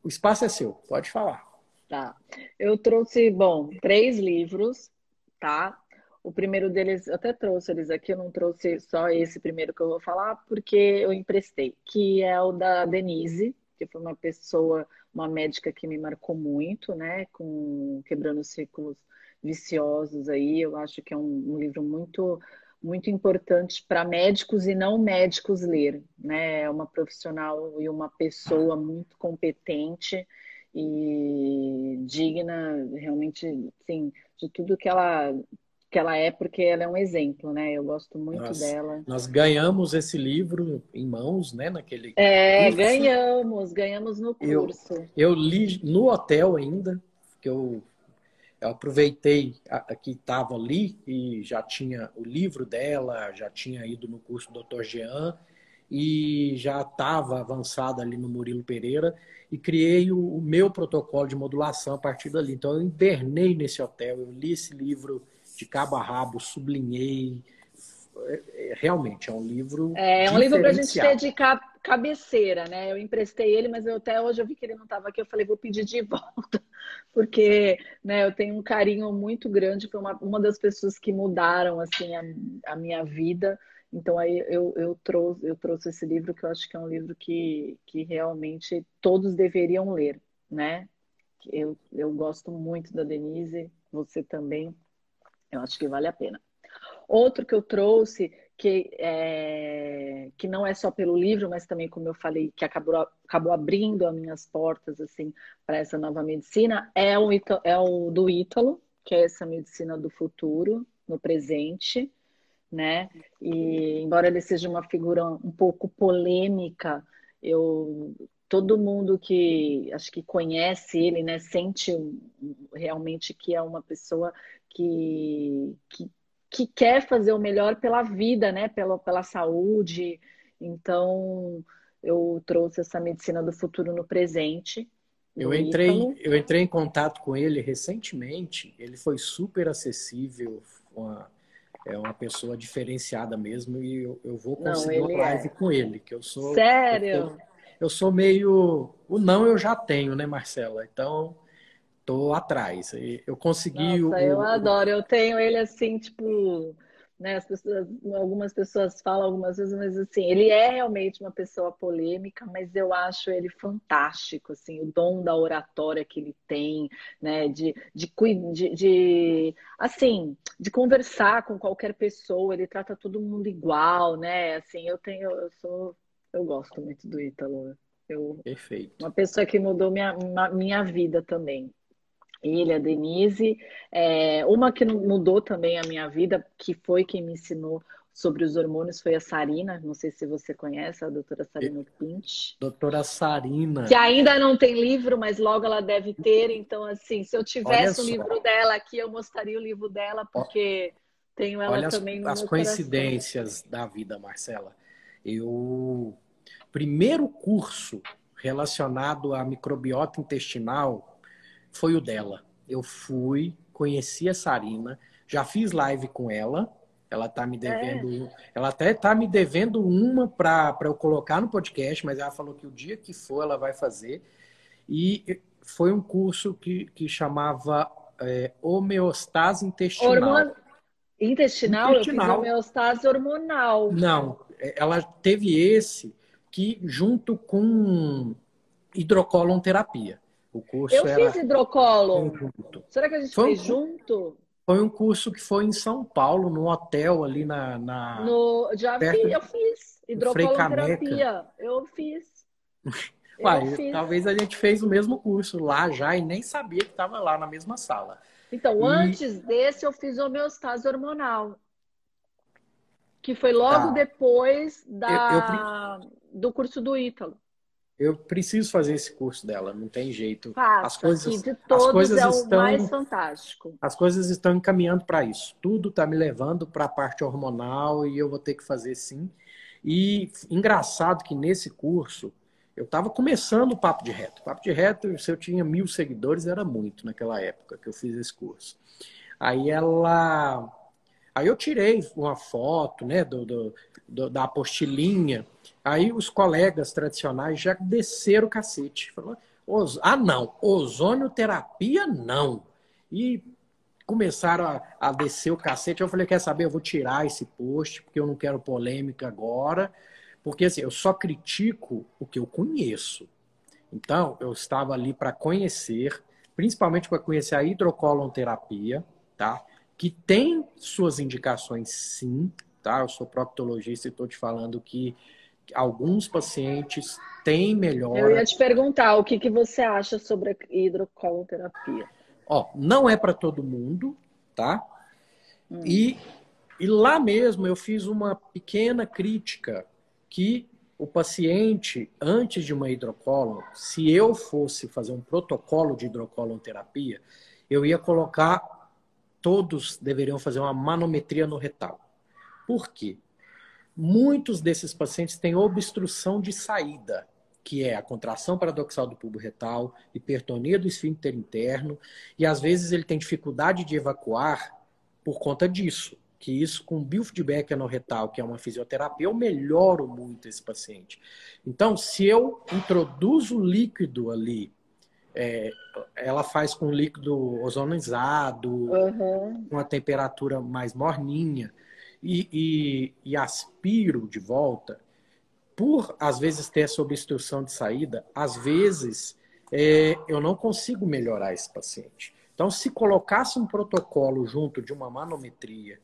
O espaço é seu, pode falar. Tá. Eu trouxe, bom, três livros, tá? O primeiro deles, eu até trouxe eles aqui, eu não trouxe só esse primeiro que eu vou falar, porque eu emprestei, que é o da Denise, que foi uma pessoa, uma médica que me marcou muito, né? Com Quebrando Círculos viciosos aí. Eu acho que é um, um livro muito muito importante para médicos e não médicos ler, né? É uma profissional e uma pessoa muito competente e digna realmente, sim, de tudo que ela que ela é, porque ela é um exemplo, né? Eu gosto muito nós, dela. Nós ganhamos esse livro em mãos, né? Naquele é, curso. ganhamos, ganhamos no curso. Eu, eu li no hotel ainda, que eu eu aproveitei a, que estava ali e já tinha o livro dela, já tinha ido no curso do Dr. Jean e já estava avançado ali no Murilo Pereira e criei o, o, meu protocolo de modulação a partir dali. Então eu invernei nesse hotel, eu li esse livro de cabo a rabo, sublinhei. É, é, realmente é um livro. É, é um livro para a gente ter de cabeceira, né? Eu emprestei ele, mas eu, até hoje eu vi que ele não estava aqui. Eu falei, vou pedir de [laughs] volta porque né, eu tenho um carinho muito grande, foi uma, uma das pessoas que mudaram assim a, a minha vida. Então aí eu, eu, trouxe, eu trouxe esse livro que eu acho que é um livro que, que realmente todos deveriam ler, né? Eu, eu gosto muito da Denise, você também. Eu acho que vale a pena. Outro que eu trouxe, que, é, que não é só pelo livro, mas também, como eu falei, que acabou, acabou abrindo as minhas portas assim para essa nova medicina, é o, é o do Ítalo, que é essa medicina do futuro, no presente, né? E embora ele seja uma figura um pouco polêmica, eu todo mundo que acho que conhece ele, né, sente realmente que é uma pessoa que, que, que quer fazer o melhor pela vida, né, pela, pela saúde. Então, eu trouxe essa medicina do futuro no presente. Eu entrei, eu entrei em contato com ele recentemente. Ele foi super acessível, uma, é uma pessoa diferenciada mesmo e eu, eu vou conseguir não, uma live é. com ele, que eu sou. Sério? Eu, eu sou meio. O não eu já tenho, né, Marcela? Então, tô atrás. Eu consegui. Nossa, o, eu adoro. Eu tenho ele assim, tipo. Né, as pessoas, algumas pessoas falam algumas vezes, mas assim, ele é realmente uma pessoa polêmica, mas eu acho ele fantástico, assim, o dom da oratória que ele tem, né, de, de, de, de assim, de conversar com qualquer pessoa, ele trata todo mundo igual, né, assim, eu tenho, eu sou eu gosto muito do Ítalo. Eu, Perfeito. Uma pessoa que mudou minha, minha vida também. Ele, a Denise. É, uma que mudou também a minha vida, que foi quem me ensinou sobre os hormônios, foi a Sarina. Não sei se você conhece, a doutora Sarina Pinch. Doutora Sarina. Que ainda não tem livro, mas logo ela deve ter. Então, assim, se eu tivesse o um livro dela aqui, eu mostraria o livro dela, porque tenho ela Olha também as, no as coincidências da vida, Marcela. Eu primeiro curso relacionado à microbiota intestinal foi o dela. Eu fui, conheci a Sarina, já fiz live com ela. Ela tá me devendo, é. ela até tá me devendo uma para eu colocar no podcast, mas ela falou que o dia que for ela vai fazer. E foi um curso que, que chamava é, homeostase intestinal. Hormon... Intestinal? intestinal? Eu fiz homeostase hormonal. Não, ela teve esse que junto com hidrocolon terapia. O curso Eu fiz hidrocolon. Será que a gente foi fez um, junto? Foi um curso que foi em São Paulo, num hotel ali na. na no, já vi, eu fiz. Hidrocolon terapia. Eu fiz. [laughs] Uai, eu fiz. talvez a gente fez o mesmo curso lá já e nem sabia que estava lá na mesma sala. Então, e... antes desse, eu fiz homeostase hormonal que foi logo tá. depois da, eu, eu, do curso do Ítalo. Eu preciso fazer esse curso dela, não tem jeito. Faça, as coisas, de todos as coisas é o estão, mais fantástico. As coisas estão encaminhando para isso. Tudo está me levando para a parte hormonal e eu vou ter que fazer sim. E engraçado que nesse curso eu estava começando o Papo de Reto. Papo de Reto, se eu tinha mil seguidores, era muito naquela época que eu fiz esse curso. Aí ela Aí eu tirei uma foto né, do, do, do, da apostilinha. Aí os colegas tradicionais já desceram o cacete. Falou, ah, não, ozonioterapia não. E começaram a, a, descer o cacete. Eu falei, quer saber, eu vou tirar esse post, porque eu não quero polêmica agora. Porque assim, eu só critico o que eu conheço. Então, eu estava ali para conhecer, principalmente para conhecer a hidrocolonterapia, tá? que tem suas indicações sim, tá? Eu sou proctologista e estou te falando que alguns pacientes têm melhora. Eu ia te perguntar o que, que você acha sobre a hidrocoloterapia. Ó, não é para todo mundo, tá? Hum. E, e lá mesmo eu fiz uma pequena crítica que o paciente, antes de uma hidrocolon, se eu fosse fazer um protocolo de hidrocolonterapia, eu ia colocar todos deveriam fazer uma manometria no retal. Por quê? Muitos desses pacientes têm obstrução de saída, que é a contração paradoxal do bulbo retal, hipertonia do esfíncter interno, e às vezes ele tem dificuldade de evacuar por conta disso. Que isso, com biofeedback anorretal, que é uma fisioterapia, eu melhoro muito esse paciente. Então, se eu introduzo líquido ali é, ela faz com líquido ozonizado, uhum. com a temperatura mais morninha, e, e, e, aspiro de volta, por às vezes ter essa obstrução de saída, às vezes é, eu não consigo melhorar esse paciente. Então, se colocasse um protocolo junto de uma manometria,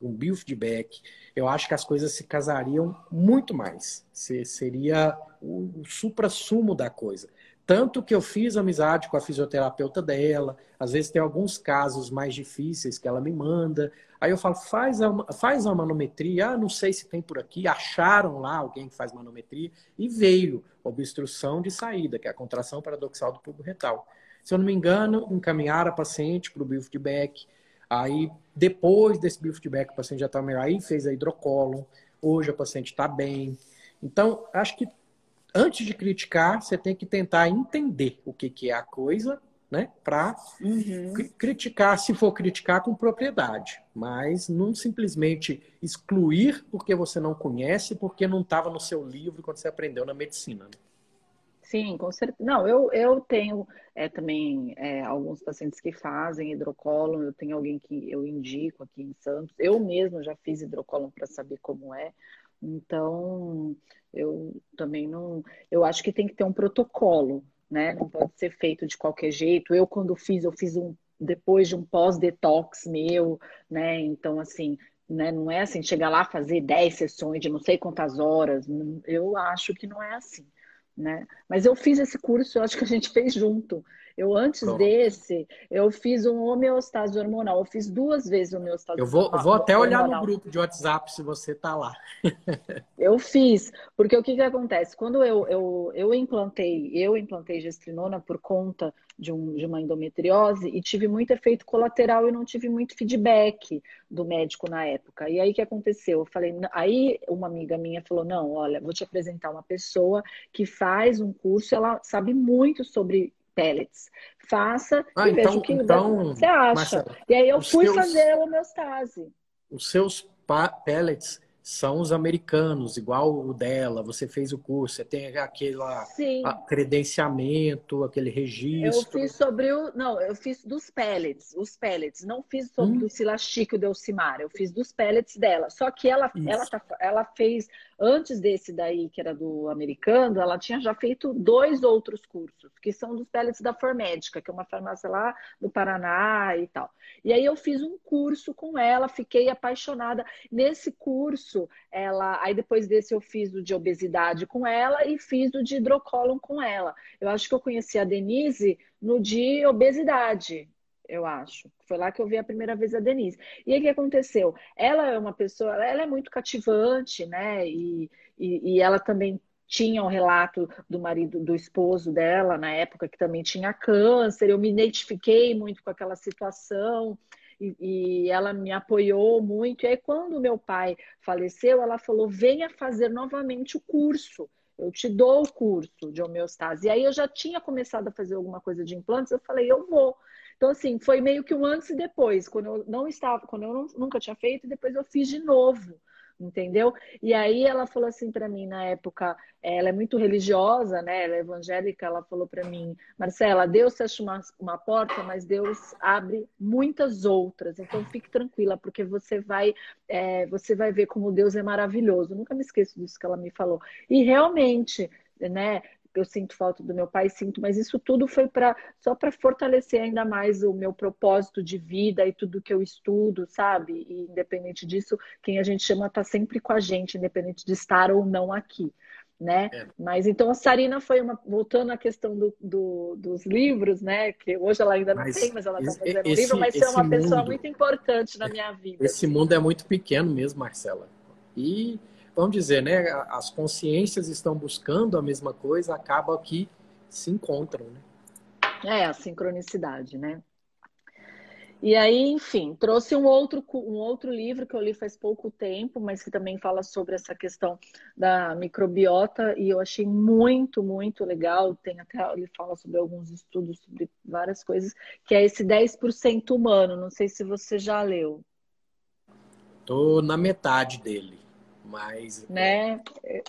um biofeedback, eu acho que as coisas se casariam muito mais. Seria o, supra-sumo da coisa. Tanto que eu fiz amizade com a fisioterapeuta dela, às vezes tem alguns casos mais difíceis que ela me manda. Aí eu falo, faz a, faz a manometria, ah, não sei se tem por aqui. Acharam lá alguém que faz manometria e veio obstrução de saída, que é a contração paradoxal do tubo retal. Se eu não me engano, encaminharam a paciente para o biofeedback. Aí, depois desse biofeedback, o paciente já está melhor. Aí fez a hidrocólon. Hoje a paciente está bem. Então, acho que antes de criticar, você tem que tentar entender o que, que é a coisa, né? Para uhum. criticar, se for criticar com propriedade, mas não simplesmente excluir porque você não conhece, porque não estava no seu livro quando você aprendeu na medicina. Né? Sim, com certeza. Não, eu, eu tenho é, também é, alguns pacientes que fazem hidrocólon, eu tenho alguém que eu indico aqui em Santos. Eu mesmo já fiz hidrocólon para saber como é. Então, eu também não. Eu acho que tem que ter um protocolo, né? Não pode ser feito de qualquer jeito. Eu, quando fiz, eu fiz um depois de um pós-detox meu, né? Então, assim, né? Não é assim, chegar lá fazer 10 sessões de não sei quantas horas. Eu acho que não é assim, né? Mas eu fiz esse curso, eu acho que a gente [laughs] fez junto. Eu, antes Pronto. desse, eu fiz um homeostase hormonal. Eu fiz duas vezes homeostase eu vou, hormonal. Eu vou até olhar no grupo de WhatsApp se você tá lá. [laughs] eu fiz, porque o que, que acontece? Quando eu, eu, eu implantei, eu implantei gestrinona por conta de, um, de uma endometriose e tive muito efeito colateral e não tive muito feedback do médico na época. E aí o que aconteceu? Eu falei, aí uma amiga minha falou: não, olha, vou te apresentar uma pessoa que faz um curso, ela sabe muito sobre pellets. Faça ah, e então, veja o que então, você acha. E aí eu fui seus, fazer a homeostase. Os seus pellets são os americanos, igual o dela, você fez o curso, você tem aquele credenciamento, aquele registro. Eu fiz sobre o. Não, eu fiz dos pellets, os pellets. Não fiz sobre hum. do Silastico do Elcimar, eu fiz dos pellets dela. Só que ela, ela, tá, ela fez, antes desse daí, que era do americano, ela tinha já feito dois outros cursos, que são dos pellets da Formédica, que é uma farmácia lá do Paraná e tal. E aí eu fiz um curso com ela, fiquei apaixonada. Nesse curso, ela, aí depois desse eu fiz o de obesidade com ela e fiz o de hidrocólon com ela. Eu acho que eu conheci a Denise no de obesidade, eu acho. Foi lá que eu vi a primeira vez a Denise. E aí o que aconteceu? Ela é uma pessoa, ela é muito cativante, né? E, e, e ela também tinha o um relato do marido, do esposo dela, na época, que também tinha câncer. Eu me identifiquei muito com aquela situação e, e ela me apoiou muito. E aí, quando meu pai faleceu, ela falou: venha fazer novamente o curso. Eu te dou o curso de homeostase. E aí eu já tinha começado a fazer alguma coisa de implantes, eu falei, eu vou. Então, assim, foi meio que um antes e depois, quando eu não estava, quando eu não, nunca tinha feito, e depois eu fiz de novo entendeu? E aí ela falou assim para mim na época, ela é muito religiosa, né? Ela é evangélica, ela falou para mim, Marcela, Deus fecha uma, uma porta, mas Deus abre muitas outras. Então fique tranquila, porque você vai, é, você vai ver como Deus é maravilhoso. nunca me esqueço disso que ela me falou. E realmente, né? Eu sinto falta do meu pai, sinto, mas isso tudo foi para só para fortalecer ainda mais o meu propósito de vida e tudo que eu estudo, sabe? E independente disso, quem a gente chama está sempre com a gente, independente de estar ou não aqui. Né? É. Mas então a Sarina foi uma. Voltando à questão do, do, dos livros, né? Que hoje ela ainda não mas tem, mas ela está fazendo esse, livro, mas foi uma mundo, pessoa muito importante na minha vida. Esse assim. mundo é muito pequeno mesmo, Marcela. E vamos dizer, né, as consciências estão buscando a mesma coisa, acaba que se encontram, né? É, a sincronicidade, né? E aí, enfim, trouxe um outro, um outro livro que eu li faz pouco tempo, mas que também fala sobre essa questão da microbiota, e eu achei muito, muito legal. Tem até, ele fala sobre alguns estudos sobre várias coisas, que é esse 10% humano. Não sei se você já leu. Tô na metade dele. Mas. Né?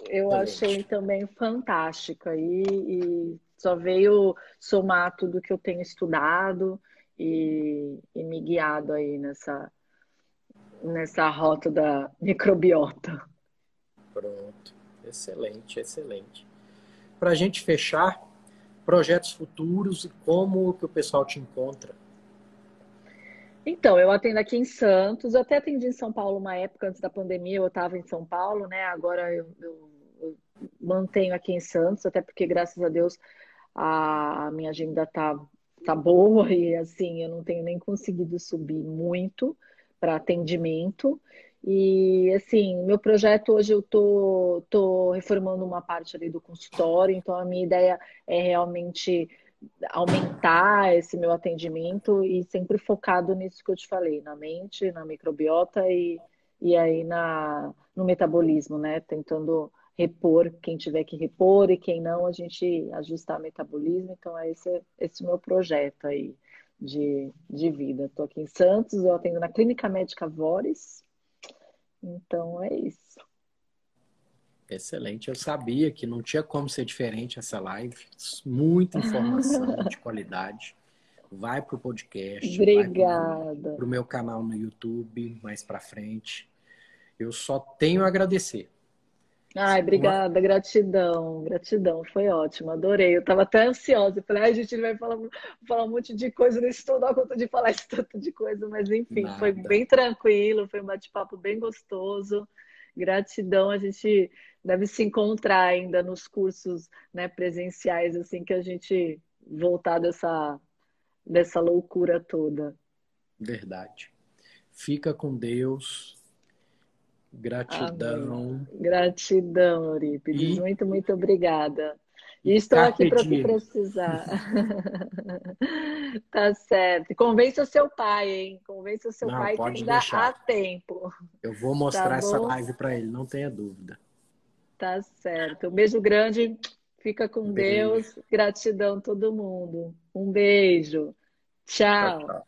Eu achei também fantástico aí e só veio somar tudo que eu tenho estudado e, e me guiado aí nessa, nessa rota da microbiota. Pronto. Excelente, excelente. Para a gente fechar, projetos futuros e como que o pessoal te encontra? Então, eu atendo aqui em Santos, eu até atendi em São Paulo uma época antes da pandemia, eu estava em São Paulo, né? Agora eu, eu, eu, mantenho aqui em Santos, até porque, graças a Deus, a, minha agenda tá, tá boa [laughs] e assim, eu não tenho nem conseguido subir muito para atendimento. E assim, meu projeto hoje eu tô, tô reformando uma parte ali do consultório, então a minha ideia é realmente aumentar esse meu atendimento e sempre focado nisso que eu te falei, na mente, na microbiota e, e aí na, no metabolismo, né? Tentando repor quem tiver que repor e quem não, a gente ajustar o metabolismo. Então, é esse, esse meu projeto aí de, de vida. Estou aqui em Santos, eu atendo na Clínica Médica Vores. Então, é isso. Excelente. Eu sabia que não tinha como ser diferente essa live. Muita informação [laughs] de qualidade. Vai para o podcast. Obrigada. Para o meu canal no YouTube mais para frente. Eu só tenho a agradecer. Ai, obrigada, gratidão, gratidão, foi ótimo, adorei. Eu estava até ansiosa, eu falei, ai, a gente vai falar, falar um monte de coisa, não estou dando conta de falar esse tanto de coisa, mas enfim, Nada. foi bem tranquilo, foi um bate-papo bem gostoso. Gratidão, a gente deve se encontrar ainda nos cursos né, presenciais, assim que a gente voltar dessa, dessa loucura toda. Verdade. Fica com Deus. Gratidão. Amém. Gratidão, Eurípides. E... Muito, muito obrigada. E estou aqui para o que precisar. [laughs] tá certo. Convença seu pai, hein? Convença seu não, pai que ainda deixar. há tempo. Eu vou mostrar tá essa live para ele, não tenha dúvida. Tá certo. Um beijo grande. Fica com um Deus. Gratidão todo mundo. Um beijo. tchau. tchau, tchau.